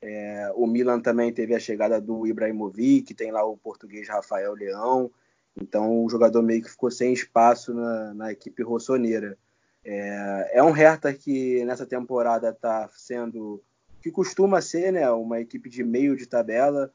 É, o Milan também teve a chegada do Ibrahimovic, tem lá o português Rafael Leão, então o jogador meio que ficou sem espaço na, na equipe rossoneira. É, é um Hertha que nessa temporada está sendo que costuma ser né, uma equipe de meio de tabela,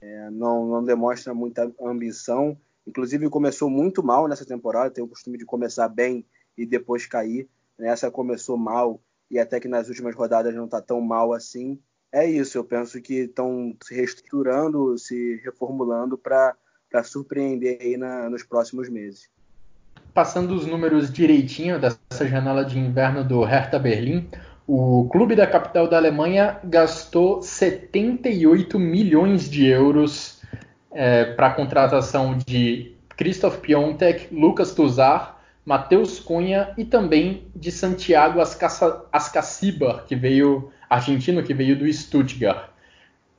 é, não, não demonstra muita ambição. Inclusive começou muito mal nessa temporada, tem o costume de começar bem e depois cair. Essa começou mal e até que nas últimas rodadas não está tão mal assim. É isso, eu penso que estão se reestruturando, se reformulando para surpreender aí na, nos próximos meses. Passando os números direitinho dessa janela de inverno do Hertha Berlim, o clube da capital da Alemanha gastou 78 milhões de euros é, para a contratação de Christoph Piontek, Lucas Tuzar, Matheus Cunha e também de Santiago Ascacibar, que veio argentino que veio do Stuttgart.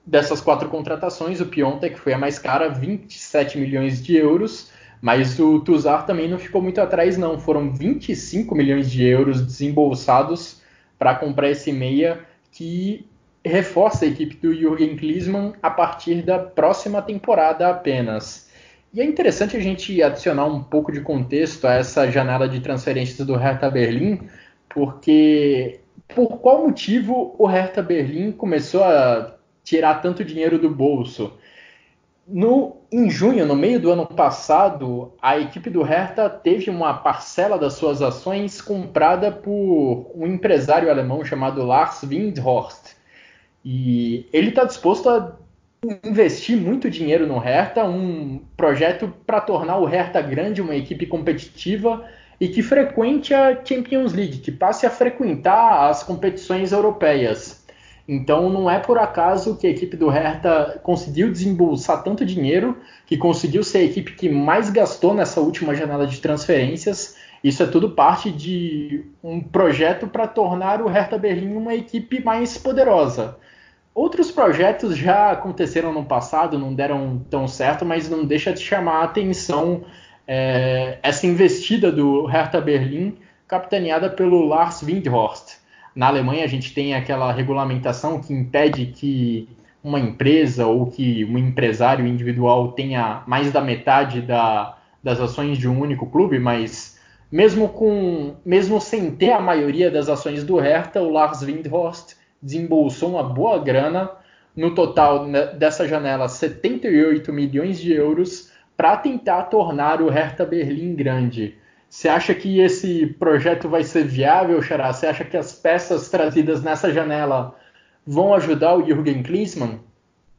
Dessas quatro contratações, o Piontek foi a mais cara, 27 milhões de euros, mas o Tuzar também não ficou muito atrás não, foram 25 milhões de euros desembolsados para comprar esse meia que reforça a equipe do Jürgen Klinsmann a partir da próxima temporada apenas. E é interessante a gente adicionar um pouco de contexto a essa janela de transferências do Hertha Berlim, porque por qual motivo o Hertha Berlim começou a tirar tanto dinheiro do bolso? No, em junho, no meio do ano passado, a equipe do Hertha teve uma parcela das suas ações comprada por um empresário alemão chamado Lars Windhorst. E ele está disposto a investir muito dinheiro no Hertha, um projeto para tornar o Hertha grande, uma equipe competitiva e que frequente a Champions League, que passe a frequentar as competições europeias. Então não é por acaso que a equipe do Hertha conseguiu desembolsar tanto dinheiro, que conseguiu ser a equipe que mais gastou nessa última janela de transferências. Isso é tudo parte de um projeto para tornar o Hertha Berlim uma equipe mais poderosa. Outros projetos já aconteceram no passado, não deram tão certo, mas não deixa de chamar a atenção é, essa investida do Hertha Berlim, capitaneada pelo Lars Windhorst. Na Alemanha a gente tem aquela regulamentação que impede que uma empresa ou que um empresário individual tenha mais da metade da, das ações de um único clube, mas mesmo com mesmo sem ter a maioria das ações do Hertha, o Lars Windhorst desembolsou uma boa grana, no total né, dessa janela 78 milhões de euros para tentar tornar o Hertha Berlim grande. Você acha que esse projeto vai ser viável, Xará? Você acha que as peças trazidas nessa janela vão ajudar o Jürgen Klinsmann?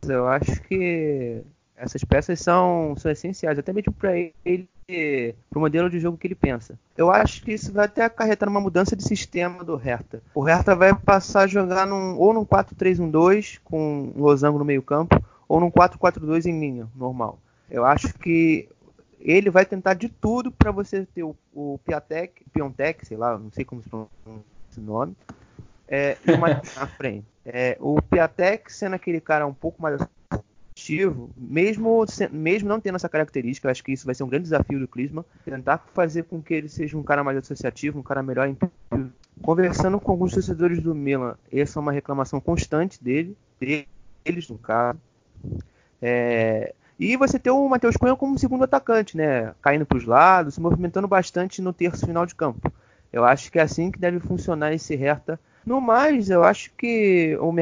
Eu acho que essas peças são, são essenciais, até mesmo para ele, para o modelo de jogo que ele pensa. Eu acho que isso vai até acarretar uma mudança de sistema do Hertha. O Hertha vai passar a jogar num, ou num 4-3-1-2 com um losango no meio campo, ou num 4-4-2 em linha, normal. Eu acho que ele vai tentar de tudo para você ter o, o Piatek, Piontek, sei lá, não sei como se pronuncia esse nome, é, e uma na frente. É, o Piatek sendo aquele cara um pouco mais ativo, mesmo, mesmo não tendo essa característica, acho que isso vai ser um grande desafio do Klinsmann, tentar fazer com que ele seja um cara mais associativo, um cara melhor em Conversando com alguns torcedores do Milan, essa é uma reclamação constante dele, deles no caso. É, e você ter o Matheus Cunha como segundo atacante, né? Caindo para os lados, se movimentando bastante no terço final de campo. Eu acho que é assim que deve funcionar esse Hertha. No mais, eu acho que o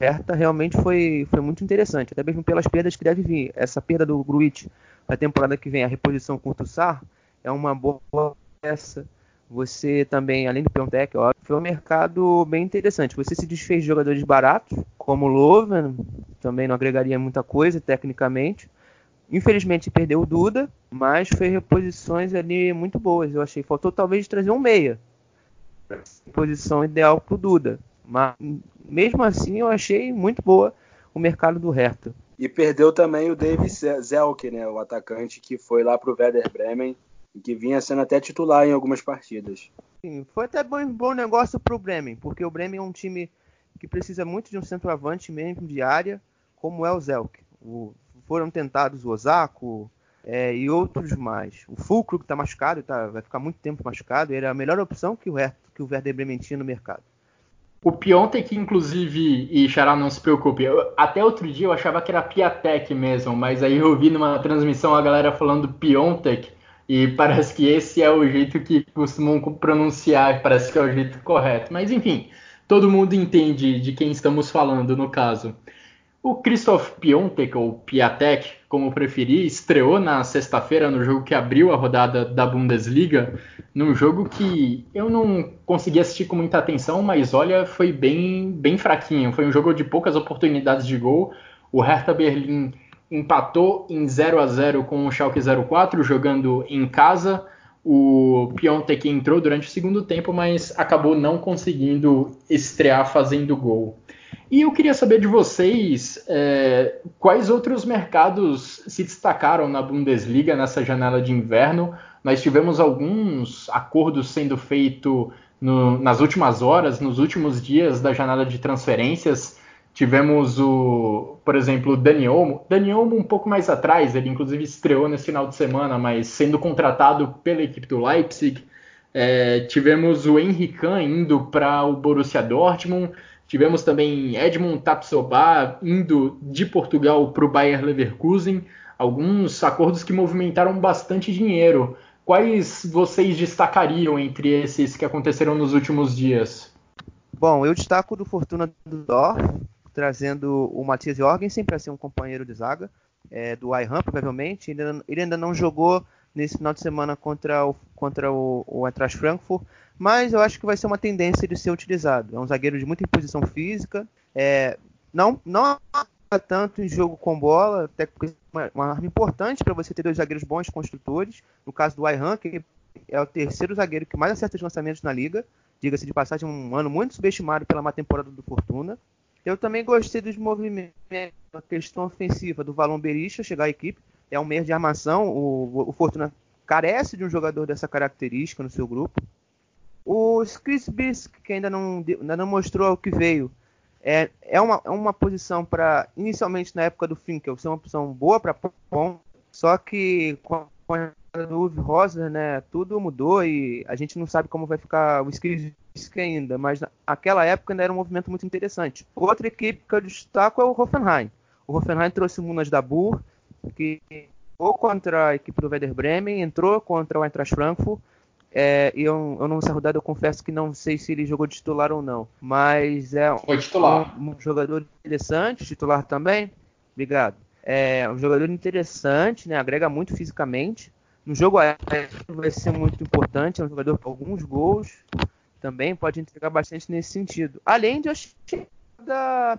Hertha realmente foi, foi muito interessante, até mesmo pelas perdas que deve vir. Essa perda do Gruitch na temporada que vem, a reposição com o Tussar, é uma boa peça. Você também, além do Piontek, ó, foi um mercado bem interessante. Você se desfez de jogadores baratos, como o Loven, também não agregaria muita coisa tecnicamente. Infelizmente perdeu o Duda, mas foi reposições ali muito boas. Eu achei faltou talvez trazer um meia. Posição ideal para o Duda. Mas mesmo assim eu achei muito boa o mercado do Hertha. E perdeu também o David Zelke, né, o atacante que foi lá para o Werder Bremen e que vinha sendo até titular em algumas partidas. Sim, foi até bom, bom negócio para o Bremen, porque o Bremen é um time que precisa muito de um centroavante mesmo de área, como é o Zelke. O foram tentados o Osako é, e outros mais. O Fulcro, que está machucado, tá, vai ficar muito tempo machucado, era a melhor opção que o, que o Werder Bremen tinha no mercado. O Piontek, inclusive, e Xará, não se preocupe, eu, até outro dia eu achava que era Piatek mesmo, mas aí eu vi numa transmissão a galera falando Piontek, e *laughs* parece que esse é o jeito que costumam pronunciar, parece que é o jeito correto. Mas enfim, todo mundo entende de quem estamos falando no caso. O Christoph Piontek, ou Piatek, como preferir, estreou na sexta-feira no jogo que abriu a rodada da Bundesliga, num jogo que eu não consegui assistir com muita atenção, mas olha, foi bem, bem fraquinho. Foi um jogo de poucas oportunidades de gol. O Hertha Berlim empatou em 0 a 0 com o Schalke 04, jogando em casa. O Piontek entrou durante o segundo tempo, mas acabou não conseguindo estrear fazendo gol. E eu queria saber de vocês é, quais outros mercados se destacaram na Bundesliga nessa janela de inverno. Nós tivemos alguns acordos sendo feitos nas últimas horas, nos últimos dias da janela de transferências. Tivemos o, por exemplo, o Dani Olmo. Dani Olmo um pouco mais atrás, ele inclusive estreou nesse final de semana, mas sendo contratado pela equipe do Leipzig. É, tivemos o Henrique indo para o Borussia Dortmund. Tivemos também Edmund Tapsoba indo de Portugal para o Bayer Leverkusen, alguns acordos que movimentaram bastante dinheiro. Quais vocês destacariam entre esses que aconteceram nos últimos dias? Bom, eu destaco do Fortuna do trazendo o Matheus Jorgensen para ser um companheiro de zaga, é, do Ayhan, provavelmente. Ele ainda, ele ainda não jogou nesse final de semana contra o, contra o, o Eintracht Frankfurt, mas eu acho que vai ser uma tendência de ser utilizado. É um zagueiro de muita imposição física, é, não, não tanto em jogo com bola, até porque é uma arma importante para você ter dois zagueiros bons construtores. No caso do Ayhan, que é o terceiro zagueiro que mais acerta os lançamentos na liga, diga-se de passagem, um ano muito subestimado pela má temporada do Fortuna. Eu também gostei dos movimentos, a questão ofensiva do Valon Berisha chegar à equipe. É um meio de armação, o, o Fortuna carece de um jogador dessa característica no seu grupo. O Chris Bisk, que ainda não, ainda não mostrou o que veio, é, é, uma, é uma posição para, inicialmente na época do Finkel, ser uma posição boa para Pom, só que com a do Uwe Rosa, né, tudo mudou e a gente não sabe como vai ficar o Chris Bisk ainda, mas naquela época ainda era um movimento muito interessante. Outra equipe que eu destaco é o Hoffenheim. O Hoffenheim trouxe o Munas da Bur, que ou contra a equipe do Werder Bremen, entrou contra o Eintracht Frankfurt, é, eu, eu não sei rodada, eu confesso que não sei se ele jogou de titular ou não. Mas é Foi titular. Um, um jogador interessante, titular também. Obrigado. É um jogador interessante, né? Agrega muito fisicamente. No jogo aéreo vai ser muito importante. É um jogador com alguns gols. Também pode entregar bastante nesse sentido. Além de a chegada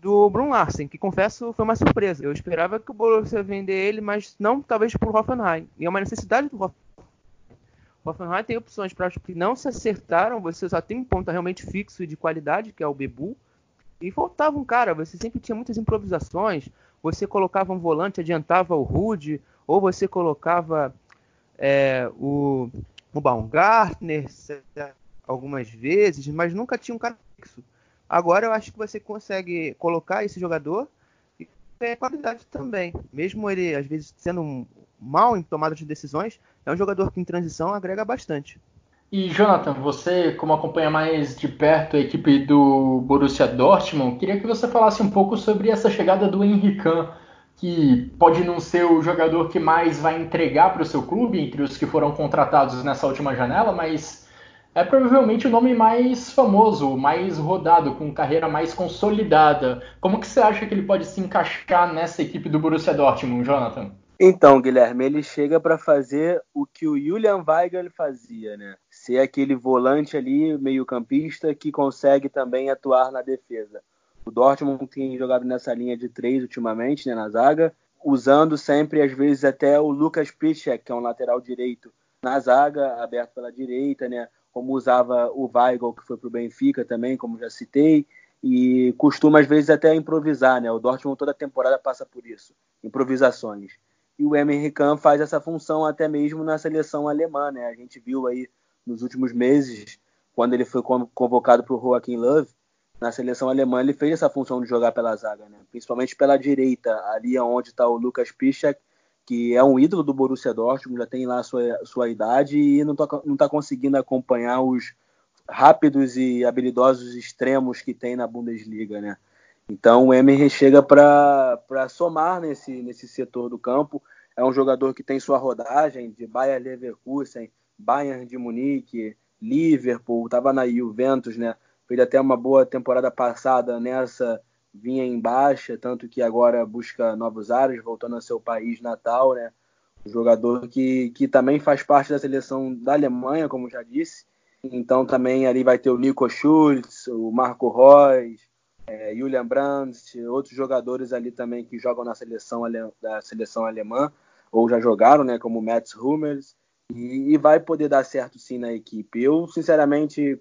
do Brun Larsen, que confesso foi uma surpresa. Eu esperava que o Borussia vender ele, mas não talvez por Hoffenheim. E é uma necessidade do Hoffenheim o Hoffenheim tem opções para que não se acertaram, você só tem um ponto realmente fixo e de qualidade, que é o Bebu. E faltava um cara, você sempre tinha muitas improvisações, você colocava um volante, adiantava o Rude, ou você colocava é, o, o Baumgartner algumas vezes, mas nunca tinha um cara fixo. Agora eu acho que você consegue colocar esse jogador e ter qualidade também. Mesmo ele, às vezes, sendo mal em tomada de decisões, é um jogador que em transição agrega bastante. E Jonathan, você como acompanha mais de perto a equipe do Borussia Dortmund, queria que você falasse um pouco sobre essa chegada do Henrique, que pode não ser o jogador que mais vai entregar para o seu clube entre os que foram contratados nessa última janela, mas é provavelmente o nome mais famoso, mais rodado, com carreira mais consolidada. Como que você acha que ele pode se encaixar nessa equipe do Borussia Dortmund, Jonathan? Então, Guilherme, ele chega para fazer o que o Julian Weigel fazia, né? Ser aquele volante ali, meio-campista, que consegue também atuar na defesa. O Dortmund tem jogado nessa linha de três ultimamente, né, na zaga, usando sempre, às vezes, até o Lucas Piszczek, que é um lateral direito, na zaga, aberto pela direita, né? Como usava o Weigl, que foi para o Benfica também, como já citei, e costuma, às vezes, até improvisar, né? O Dortmund toda temporada passa por isso, improvisações e o Emery Kahn faz essa função até mesmo na seleção alemã, né? A gente viu aí nos últimos meses, quando ele foi convocado para o Joaquim Love, na seleção alemã ele fez essa função de jogar pela zaga, né? Principalmente pela direita, ali onde está o Lucas Piszczek, que é um ídolo do Borussia Dortmund, já tem lá a sua, sua idade e não está não tá conseguindo acompanhar os rápidos e habilidosos extremos que tem na Bundesliga, né? Então o Emery chega para somar nesse, nesse setor do campo. É um jogador que tem sua rodagem de Bayern Leverkusen, Bayern de Munique, Liverpool, estava na Juventus, né? fez até uma boa temporada passada nessa vinha em baixa, tanto que agora busca novos ares, voltando ao seu país natal, né? Um jogador que, que também faz parte da seleção da Alemanha, como já disse. Então também ali vai ter o Nico Schultz, o Marco Reus, é, Julian Brandt, outros jogadores ali também que jogam na seleção da seleção alemã ou já jogaram, né, como Mats Hummels, e, e vai poder dar certo sim na equipe. Eu sinceramente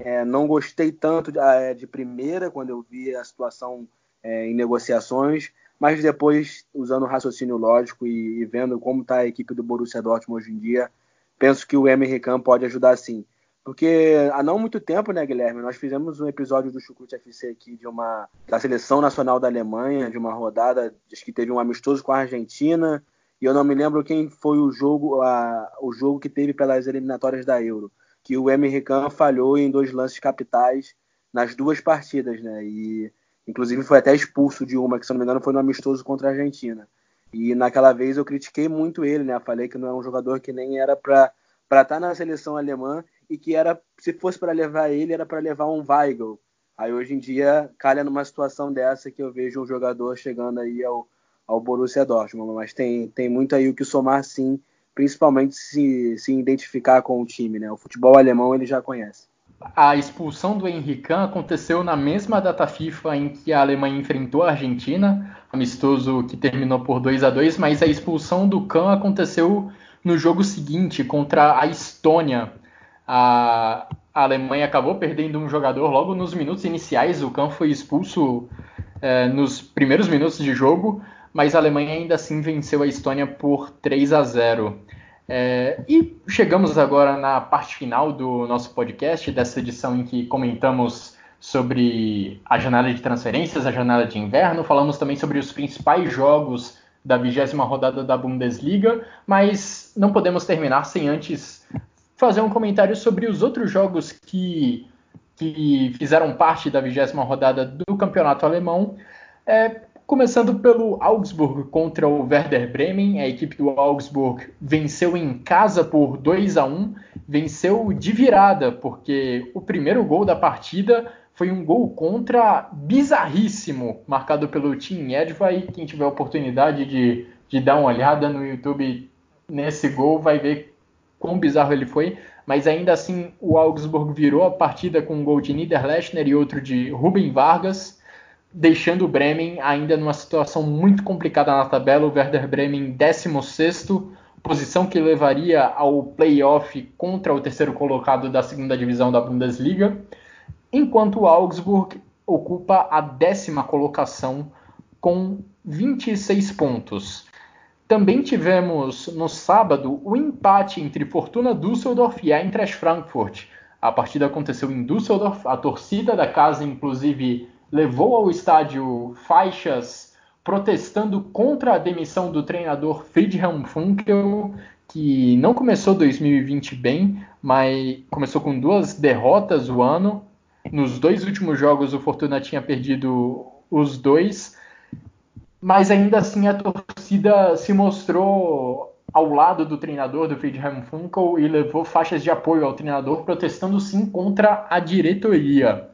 é, não gostei tanto de, é, de, primeira quando eu vi a situação é, em negociações, mas depois usando o raciocínio lógico e, e vendo como está a equipe do Borussia Dortmund hoje em dia, penso que o Emery Kahn pode ajudar sim. Porque há não muito tempo, né, Guilherme, nós fizemos um episódio do Chucrute FC aqui de uma da seleção nacional da Alemanha, de uma rodada, acho que teve um amistoso com a Argentina, e eu não me lembro quem foi o jogo, a, o jogo que teve pelas eliminatórias da Euro, que o Emery Kahn falhou em dois lances capitais nas duas partidas, né? E inclusive foi até expulso de uma, que se não me engano foi no amistoso contra a Argentina. E naquela vez eu critiquei muito ele, né? Falei que não era um jogador que nem era para para estar tá na seleção alemã e que era, se fosse para levar ele, era para levar um Weigl. Aí hoje em dia calha numa situação dessa que eu vejo um jogador chegando aí ao, ao Borussia Dortmund, mas tem, tem muito aí o que somar sim, principalmente se, se identificar com o time, né? O futebol alemão ele já conhece. A expulsão do Henrique aconteceu na mesma data FIFA em que a Alemanha enfrentou a Argentina, amistoso que terminou por 2 a 2 mas a expulsão do Kahn aconteceu no jogo seguinte contra a Estônia, a, a Alemanha acabou perdendo um jogador logo nos minutos iniciais. O Kahn foi expulso é, nos primeiros minutos de jogo, mas a Alemanha ainda assim venceu a Estônia por 3 a 0. É, e chegamos agora na parte final do nosso podcast, dessa edição em que comentamos sobre a janela de transferências, a janela de inverno, falamos também sobre os principais jogos da vigésima rodada da Bundesliga, mas não podemos terminar sem antes fazer um comentário sobre os outros jogos que, que fizeram parte da vigésima rodada do campeonato alemão. É, começando pelo Augsburg contra o Werder Bremen. A equipe do Augsburg venceu em casa por 2 a 1 venceu de virada, porque o primeiro gol da partida foi um gol contra bizarríssimo, marcado pelo Tim Edvay. Quem tiver oportunidade de, de dar uma olhada no YouTube nesse gol vai ver quão bizarro ele foi, mas ainda assim o Augsburg virou a partida com um gol de Niederlechner e outro de Ruben Vargas, deixando o Bremen ainda numa situação muito complicada na tabela, o Werder Bremen 16 posição que levaria ao playoff contra o terceiro colocado da segunda divisão da Bundesliga, enquanto o Augsburg ocupa a décima colocação com 26 pontos. Também tivemos no sábado o empate entre Fortuna Düsseldorf e Eintracht Frankfurt. A partida aconteceu em Düsseldorf, a torcida da casa, inclusive, levou ao estádio faixas protestando contra a demissão do treinador Friedhelm Funkel, que não começou 2020 bem, mas começou com duas derrotas o ano. Nos dois últimos jogos, o Fortuna tinha perdido os dois mas ainda assim a torcida se mostrou ao lado do treinador, do Friedhelm Funkel, e levou faixas de apoio ao treinador, protestando sim contra a diretoria.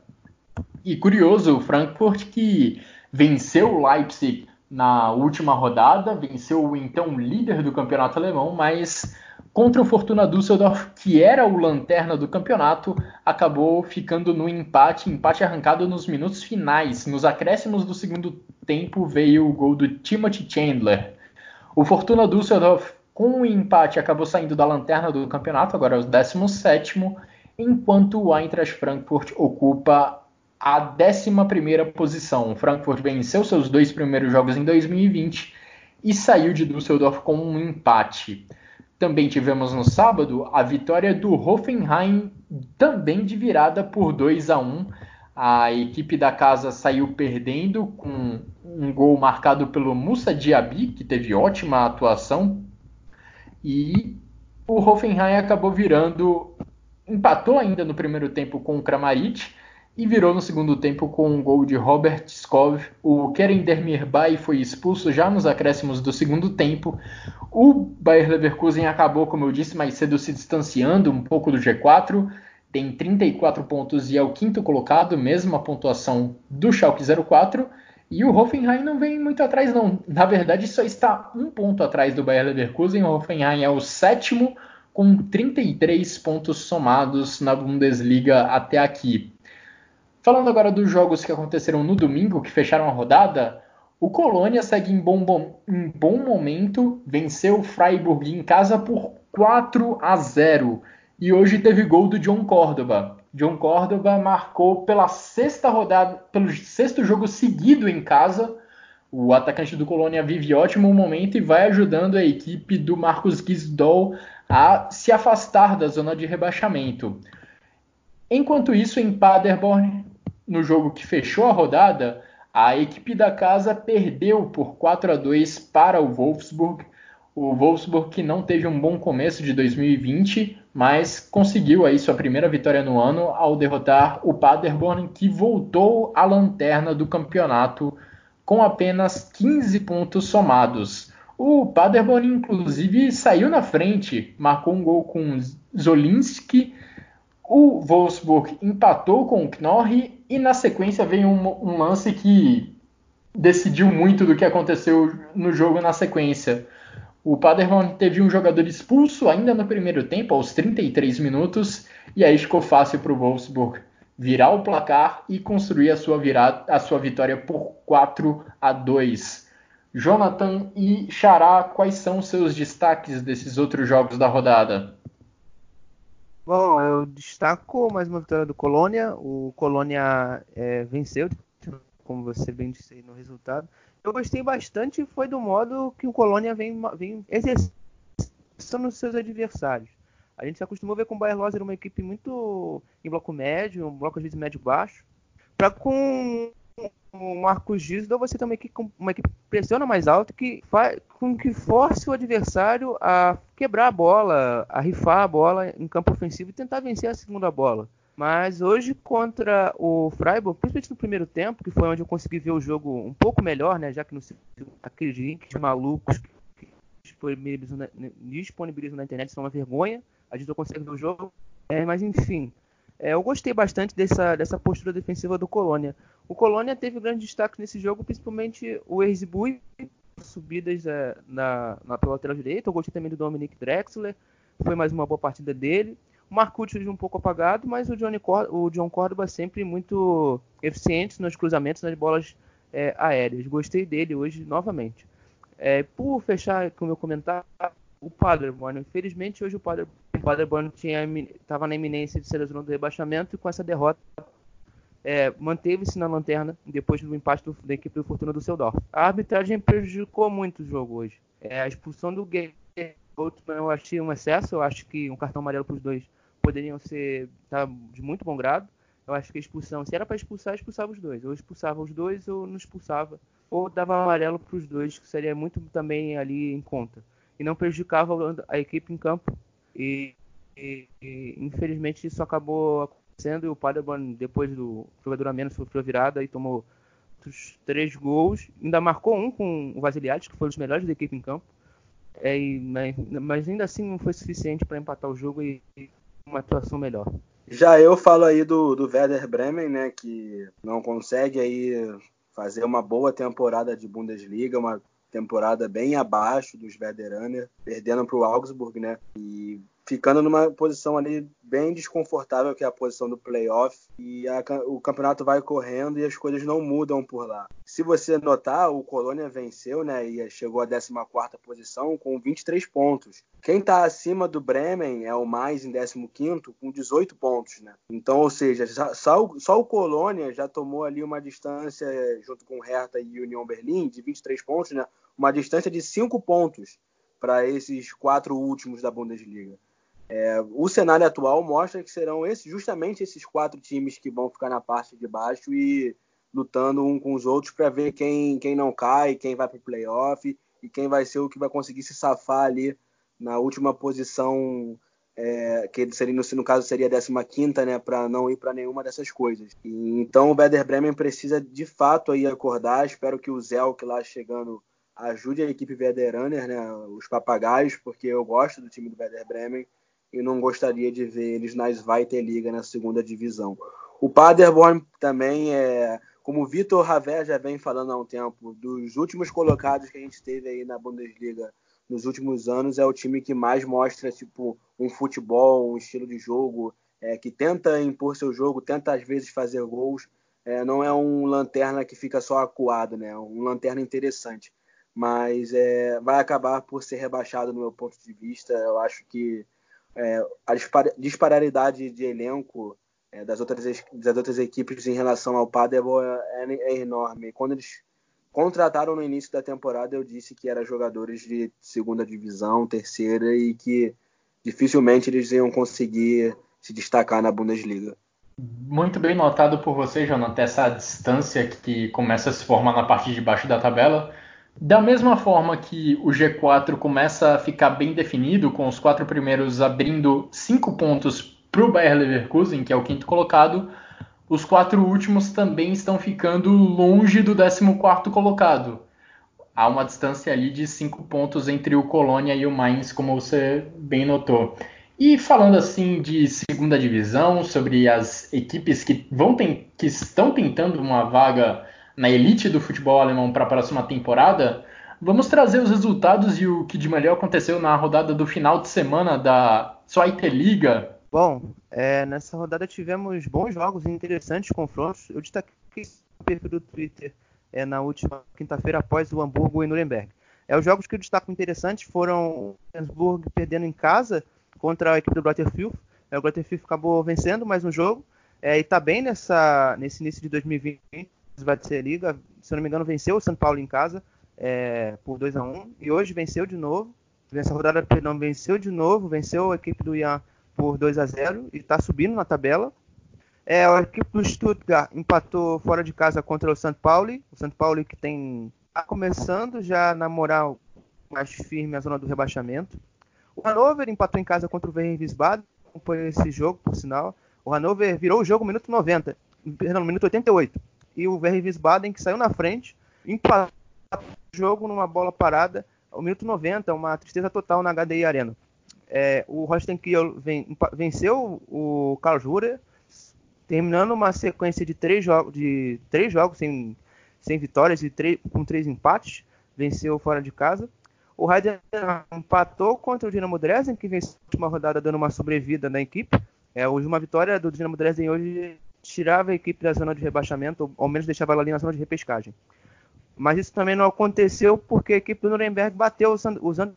E curioso, o Frankfurt que venceu o Leipzig na última rodada, venceu o então líder do campeonato alemão, mas contra o Fortuna Düsseldorf, que era o lanterna do campeonato, acabou ficando no empate, empate arrancado nos minutos finais. Nos acréscimos do segundo tempo veio o gol do Timothy Chandler. O Fortuna Düsseldorf, com o empate, acabou saindo da lanterna do campeonato, agora é o 17 enquanto o Eintracht Frankfurt ocupa a 11 posição. O Frankfurt venceu seus dois primeiros jogos em 2020 e saiu de Düsseldorf com um empate. Também tivemos no sábado a vitória do Hoffenheim, também de virada por 2 a 1. A equipe da casa saiu perdendo com um gol marcado pelo Musa Diaby, que teve ótima atuação. E o Hoffenheim acabou virando, empatou ainda no primeiro tempo com o Kramaric e virou no segundo tempo com um gol de Robert Skov. O Kerem Demirbay foi expulso já nos acréscimos do segundo tempo. O Bayer Leverkusen acabou, como eu disse mais cedo, se distanciando um pouco do G4 tem 34 pontos e é o quinto colocado, mesma pontuação do Schalke 04. E o Hoffenheim não vem muito atrás, não. Na verdade, só está um ponto atrás do Bayer Leverkusen. O Hoffenheim é o sétimo, com 33 pontos somados na Bundesliga até aqui. Falando agora dos jogos que aconteceram no domingo, que fecharam a rodada, o Colônia segue em bom, bom, em bom momento, venceu o Freiburg em casa por 4 a 0 e hoje teve gol do John Córdoba. John Córdoba marcou pela sexta rodada, pelo sexto jogo seguido em casa. O atacante do Colônia vive ótimo momento e vai ajudando a equipe do Marcos Gisdol a se afastar da zona de rebaixamento. Enquanto isso, em Paderborn, no jogo que fechou a rodada, a equipe da casa perdeu por 4 a 2 para o Wolfsburg. O Wolfsburg que não teve um bom começo de 2020, mas conseguiu aí sua primeira vitória no ano ao derrotar o Paderborn, que voltou à lanterna do campeonato com apenas 15 pontos somados. O Paderborn, inclusive, saiu na frente, marcou um gol com Zolinski. O Wolfsburg empatou com o Knorr e na sequência veio um, um lance que decidiu muito do que aconteceu no jogo na sequência. O Paderborn teve um jogador expulso ainda no primeiro tempo, aos 33 minutos, e aí ficou fácil para o Wolfsburg virar o placar e construir a sua, virada, a sua vitória por 4 a 2. Jonathan e Xará, quais são seus destaques desses outros jogos da rodada? Bom, eu destaco mais uma vitória do Colônia. O Colônia é, venceu, como você bem disse no resultado. Eu gostei bastante foi do modo que o Colônia vem, vem exercendo seus adversários. A gente se acostumou a ver com o Bayer Loser uma equipe muito em bloco médio, um bloco às vezes médio-baixo, para com o Marcos Gisdol, você tem uma equipe, uma equipe que pressiona mais alto, que faz com que force o adversário a quebrar a bola, a rifar a bola em campo ofensivo e tentar vencer a segunda bola. Mas hoje contra o Freiburg, principalmente no primeiro tempo, que foi onde eu consegui ver o jogo um pouco melhor, né, já que no aqueles links malucos que na, disponibilizam na internet são uma vergonha, a gente não consegue ver o jogo. É, mas enfim, é, eu gostei bastante dessa, dessa postura defensiva do Colônia. O Colônia teve grande destaque nesse jogo, principalmente o Erzbui, subidas é, na, na, pela lateral direita. Eu gostei também do Dominic Drexler, foi mais uma boa partida dele. O Marcucci um pouco apagado, mas o, Johnny o John Córdoba sempre muito eficiente nos cruzamentos, nas bolas é, aéreas. Gostei dele hoje novamente. É, por fechar com o meu comentário, o Paderborn. Infelizmente, hoje o Paderborn estava na iminência de ser zona do rebaixamento e com essa derrota é, manteve-se na lanterna depois do empate do, da equipe do Fortuna do Seudorf. A arbitragem prejudicou muito o jogo hoje. É, a expulsão do Gay eu achei um excesso, eu acho que um cartão amarelo para os dois poderiam ser tá, de muito bom grado. Eu acho que a expulsão, se era para expulsar, expulsava os dois. Ou expulsava os dois ou não expulsava. Ou dava amarelo para os dois, que seria muito também ali em conta. E não prejudicava a equipe em campo e, e, e, infelizmente isso acabou acontecendo e o Paderborn, depois do jogador a menos, sofreu virada e tomou os três gols. Ainda marcou um com o Vasiliades, que foi um dos melhores da equipe em campo. É, mas, mas, ainda assim não foi suficiente para empatar o jogo e, e uma atuação melhor. Já eu falo aí do, do Werder Bremen, né, que não consegue aí fazer uma boa temporada de Bundesliga, uma temporada bem abaixo dos Veteraner, perdendo para o Augsburg, né? E ficando numa posição ali bem desconfortável, que é a posição do playoff, e a, o campeonato vai correndo e as coisas não mudam por lá. Se você notar, o Colônia venceu, né, e chegou à 14ª posição com 23 pontos. Quem está acima do Bremen é o mais em 15º com 18 pontos, né? Então, ou seja, só, o, só o Colônia já tomou ali uma distância junto com Hertha e Union Berlim de 23 pontos, né? Uma distância de 5 pontos para esses quatro últimos da Bundesliga. É, o cenário atual mostra que serão justamente esses quatro times que vão ficar na parte de baixo e lutando um com os outros para ver quem, quem não cai, quem vai para o playoff e quem vai ser o que vai conseguir se safar ali na última posição, é, que seria, no, caso seria a 15, né, para não ir para nenhuma dessas coisas. E, então o Werder Bremen precisa de fato aí acordar. Espero que o Zelk lá chegando ajude a equipe Veteraner, né, os papagaios, porque eu gosto do time do Werder Bremen e não gostaria de ver eles na Zweite Liga, na segunda divisão. O Paderborn também é, como o Vitor Ravé já vem falando há um tempo, dos últimos colocados que a gente teve aí na Bundesliga nos últimos anos, é o time que mais mostra tipo um futebol, um estilo de jogo, é, que tenta impor seu jogo, tenta às vezes fazer gols. É, não é um lanterna que fica só acuado, né? É um lanterna interessante. Mas é, vai acabar por ser rebaixado no meu ponto de vista. Eu acho que é, a disparidade de elenco é, das, outras, das outras equipes em relação ao Paderborn é, é, enorme. Quando eles contrataram no início da temporada, eu disse que eram jogadores de segunda divisão, terceira e que dificilmente eles iam conseguir se destacar na Bundesliga. Muito bem notado por você, Jonathan, essa distância que começa a se formar na parte de baixo da tabela. Da mesma forma que o G4 começa a ficar bem definido, com os quatro primeiros abrindo cinco pontos para o Bayer Leverkusen, que é o quinto colocado, os quatro últimos também estão ficando longe do 14 colocado. Há uma distância ali de cinco pontos entre o Colônia e o Mainz, como você bem notou. E falando assim de segunda divisão, sobre as equipes que vão que estão tentando uma vaga na elite do futebol alemão para a próxima temporada, vamos trazer os resultados e o que de melhor aconteceu na rodada do final de semana da Zweite Liga, Bom, é, nessa rodada tivemos bons jogos e interessantes confrontos. Eu destaquei o perfil do Twitter é, na última quinta-feira após o Hamburgo e Nuremberg. É, os jogos que eu destaco interessantes foram o Hamburgo perdendo em casa contra a equipe do Grotterfield. É, o Grotterfield acabou vencendo mais um jogo é, e está bem nessa, nesse início de 2020. Vai ser liga, se não me engano, venceu o São Paulo em casa é, por 2 a 1 e hoje venceu de novo. Nessa rodada, perdão, venceu de novo, venceu a equipe do Ian por 2 a 0 e está subindo na tabela. É, a equipe do Stuttgart empatou fora de casa contra o St. Pauli. O St. Pauli que tem está começando já na moral mais firme a zona do rebaixamento. O Hannover empatou em casa contra o Werder Wiesbaden. Foi esse jogo, por sinal. O Hannover virou o jogo minuto 90, perdão, minuto 88. E o Werder Wiesbaden que saiu na frente, empatou o jogo numa bola parada ao minuto 90, uma tristeza total na HDI Arena. É, o Holstein Kiel venceu o Karlsruhe, terminando uma sequência de três, jogos, de três jogos sem, sem vitórias e três, com três empates. Venceu fora de casa. O Heidenheim empatou contra o Dinamo Dresden, que venceu a última rodada dando uma sobrevida na equipe. É, hoje uma vitória do Dinamo Dresden hoje tirava a equipe da zona de rebaixamento, ou ao menos deixava ela ali na zona de repescagem. Mas isso também não aconteceu porque a equipe do Nuremberg bateu Sandhausen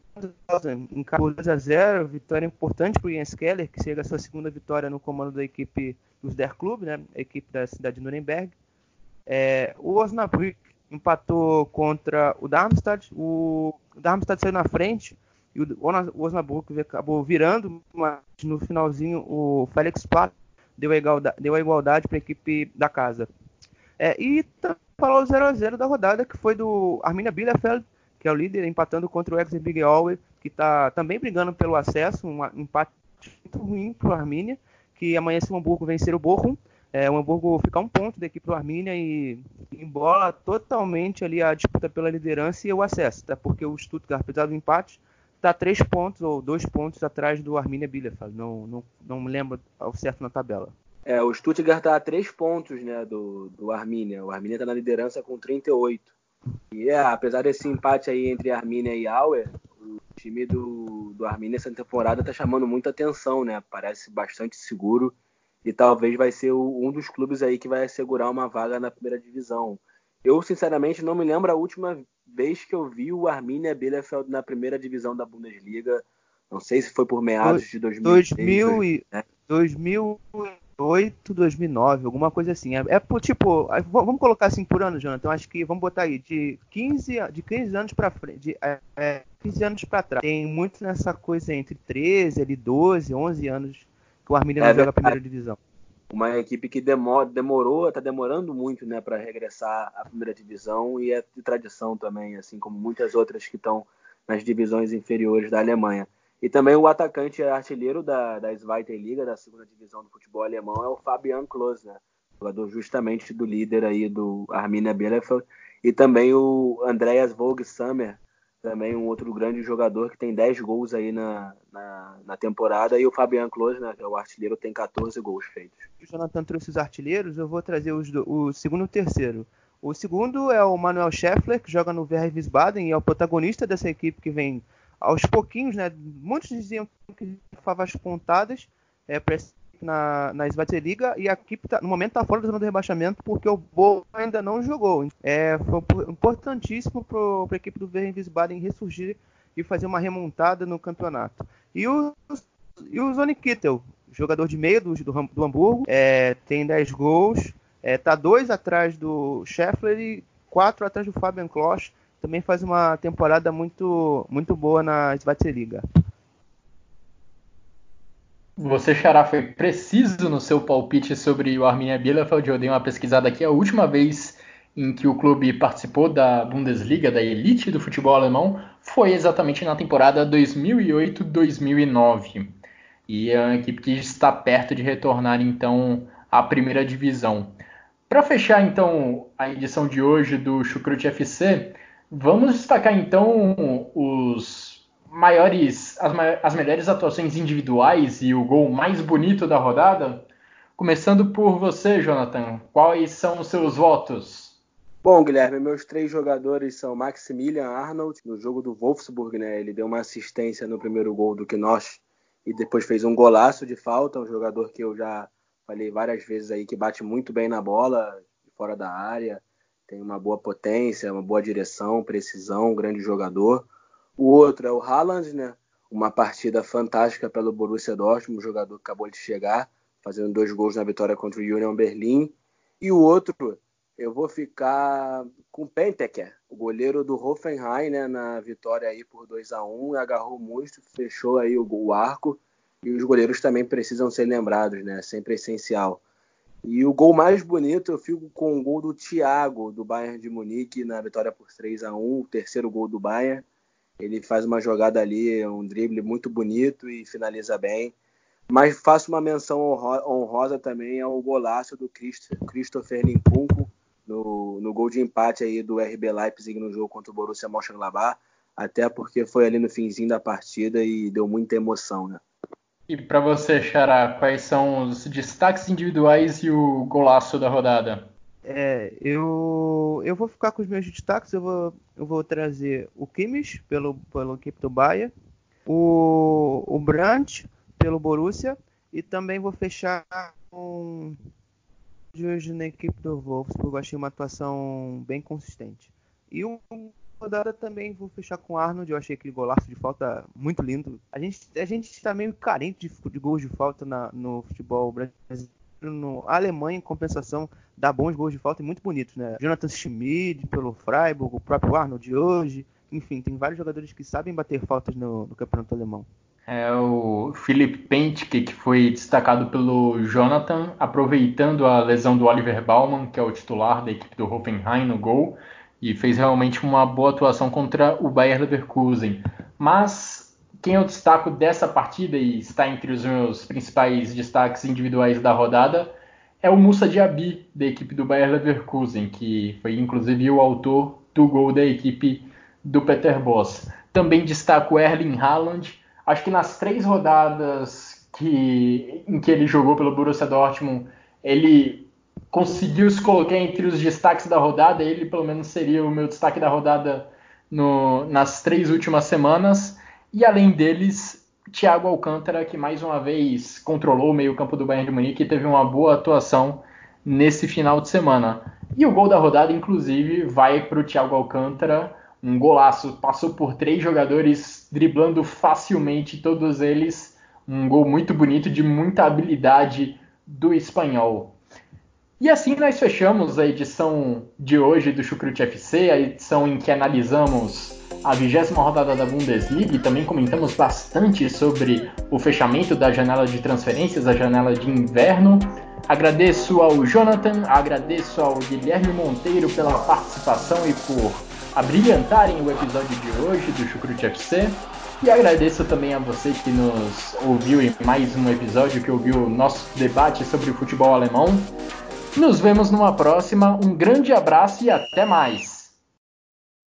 em por 2 a 0 vitória importante para o Jens Keller, que chega a sua segunda vitória no comando da equipe dos Der Club, né, a equipe da cidade de Nuremberg. É, o Osnabrück empatou contra o Darmstadt, o Darmstadt saiu na frente e o Osnabrück acabou virando, mas no finalzinho o Felix Platt deu a igualdade, deu a igualdade para a equipe da casa. É, e falar o 0x0 da rodada, que foi do Arminia Bielefeld, que é o líder, empatando contra o ex Big que está também brigando pelo acesso, um empate muito ruim para o Arminia, que amanhã se o Hamburgo vencer o Bochum, é, o Hamburgo ficar um ponto daqui para o Arminia e embola totalmente ali a disputa pela liderança e o acesso, tá? porque o Stuttgart, apesar do empate, está três pontos ou dois pontos atrás do Arminia Bielefeld, não, não, não me lembro ao certo na tabela. É, o Stuttgart está a três pontos né, do, do Arminia. O Arminia está na liderança com 38. E é, apesar desse empate aí entre Arminia e Auer, o time do, do Arminia essa temporada está chamando muita atenção, né? Parece bastante seguro e talvez vai ser o, um dos clubes aí que vai assegurar uma vaga na primeira divisão. Eu, sinceramente, não me lembro a última vez que eu vi o Arminia Bielefeld na primeira divisão da Bundesliga. Não sei se foi por meados de 2006, 2000 e, né? 2000 2008, 2009, alguma coisa assim. É, é tipo, vamos colocar assim por ano, Jonathan. Acho que vamos botar aí de 15, de 15 anos para frente, de é, é, 15 anos para trás. Tem muito nessa coisa entre 13, ali 12, 11 anos que o Arminia não é joga a primeira divisão. Uma equipe que demorou, está demorando muito, né, para regressar à primeira divisão e é de tradição também, assim como muitas outras que estão nas divisões inferiores da Alemanha. E também o atacante artilheiro da, da Zweite Liga, da segunda divisão do futebol alemão, é o Fabian Klos, né? jogador justamente do líder aí do Arminia Bielefeld. E também o Andreas Vogt Sammer, também um outro grande jogador que tem 10 gols aí na, na, na temporada, e o Fabian Close, né, que é o artilheiro, tem 14 gols feitos. O Jonathan trouxe os artilheiros, eu vou trazer os do, o segundo e o terceiro. O segundo é o Manuel Scheffler, que joga no Werder Wiesbaden e é o protagonista dessa equipe que vem aos pouquinhos, né? Muitos diziam que favas pontadas é, na, na Liga e a equipe tá, no momento está fora da zona do rebaixamento porque o Boa ainda não jogou. É, foi importantíssimo para a equipe do Werder Wiesbaden ressurgir e fazer uma remontada no campeonato. E o, e o Zoni Kittel, jogador de meio do, do, do Hamburgo, é, tem 10 gols, é, tá dois atrás do Scheffler e quatro atrás do Fabian Klosch. Também faz uma temporada muito, muito boa na Liga. Você, Xará, foi preciso no seu palpite sobre o Arminia Bielefeld. Eu dei uma pesquisada aqui. A última vez em que o clube participou da Bundesliga, da elite do futebol alemão, foi exatamente na temporada 2008-2009. E é uma equipe que está perto de retornar, então, à primeira divisão. Para fechar, então, a edição de hoje do Chucrute FC, vamos destacar, então, os maiores, as, as melhores atuações individuais e o gol mais bonito da rodada? Começando por você, Jonathan, quais são os seus votos? Bom, Guilherme, meus três jogadores são Maximilian Arnold, no jogo do Wolfsburg, né? Ele deu uma assistência no primeiro gol do Knosch e depois fez um golaço de falta, um jogador que eu já falei várias vezes aí que bate muito bem na bola, fora da área, tem uma boa potência, uma boa direção, precisão, um grande jogador. O outro é o Haaland, né? Uma partida fantástica pelo Borussia Dortmund, um jogador que acabou de chegar, fazendo dois gols na vitória contra o Union Berlim. E o outro, eu vou ficar com o Penteker, o goleiro do Hoffenheim, né, na vitória aí por 2 a 1 agarrou muito, fechou aí o, o arco. E os goleiros também precisam ser lembrados, né? Sempre essencial. E o gol mais bonito eu fico com o gol do Thiago, do Bayern de Munique, na vitória por 3 a 1 o terceiro gol do Bayern. Ele faz uma jogada ali, um drible muito bonito e finaliza bem. Mas faço uma menção honrosa também ao golaço do Christopher Nkunku no, no gol de empate aí do RB Leipzig no jogo contra o Borussia Mönchengladbach, até porque foi ali no finzinho da partida e deu muita emoção, né? E para você, Xará, quais são os destaques individuais e o golaço da rodada? É, eu, eu vou ficar com os meus destaques. Eu vou, eu vou trazer o Kimmich pelo, pelo equipe do Bahia, o, o Brandt pelo Borussia e também vou fechar com de hoje na equipe do Wolfsburg. Achei uma atuação bem consistente. E o rodada também vou fechar com o Arnold. Eu achei aquele golaço de falta muito lindo. A gente a gente está meio carente de, de gols de falta na, no futebol brasileiro no Alemanha, em compensação, dá bons gols de falta e muito bonitos, né? Jonathan Schmid pelo Freiburg, o próprio Arnold de hoje. Enfim, tem vários jogadores que sabem bater faltas no, no campeonato alemão. É o Philipp Pentke, que foi destacado pelo Jonathan, aproveitando a lesão do Oliver Baumann, que é o titular da equipe do Hoffenheim no gol, e fez realmente uma boa atuação contra o Bayer Leverkusen. Mas quem eu destaco dessa partida e está entre os meus principais destaques individuais da rodada é o Musa Diaby, da equipe do Bayer Leverkusen, que foi inclusive o autor do gol da equipe do Peter Boss. Também destaco Erling Haaland. Acho que nas três rodadas que, em que ele jogou pelo Borussia Dortmund, ele conseguiu se colocar entre os destaques da rodada. Ele, pelo menos, seria o meu destaque da rodada no, nas três últimas semanas. E além deles, Thiago Alcântara, que mais uma vez controlou o meio-campo do Bayern de Munique e teve uma boa atuação nesse final de semana. E o gol da rodada, inclusive, vai para o Thiago Alcântara, um golaço. Passou por três jogadores, driblando facilmente todos eles. Um gol muito bonito, de muita habilidade do espanhol. E assim nós fechamos a edição de hoje do Chucrute FC, a edição em que analisamos a vigésima rodada da Bundesliga e também comentamos bastante sobre o fechamento da janela de transferências, a janela de inverno. Agradeço ao Jonathan, agradeço ao Guilherme Monteiro pela participação e por abrilhantarem o episódio de hoje do Chucrute FC. E agradeço também a você que nos ouviu em mais um episódio, que ouviu o nosso debate sobre o futebol alemão. Nos vemos numa próxima, um grande abraço e até mais!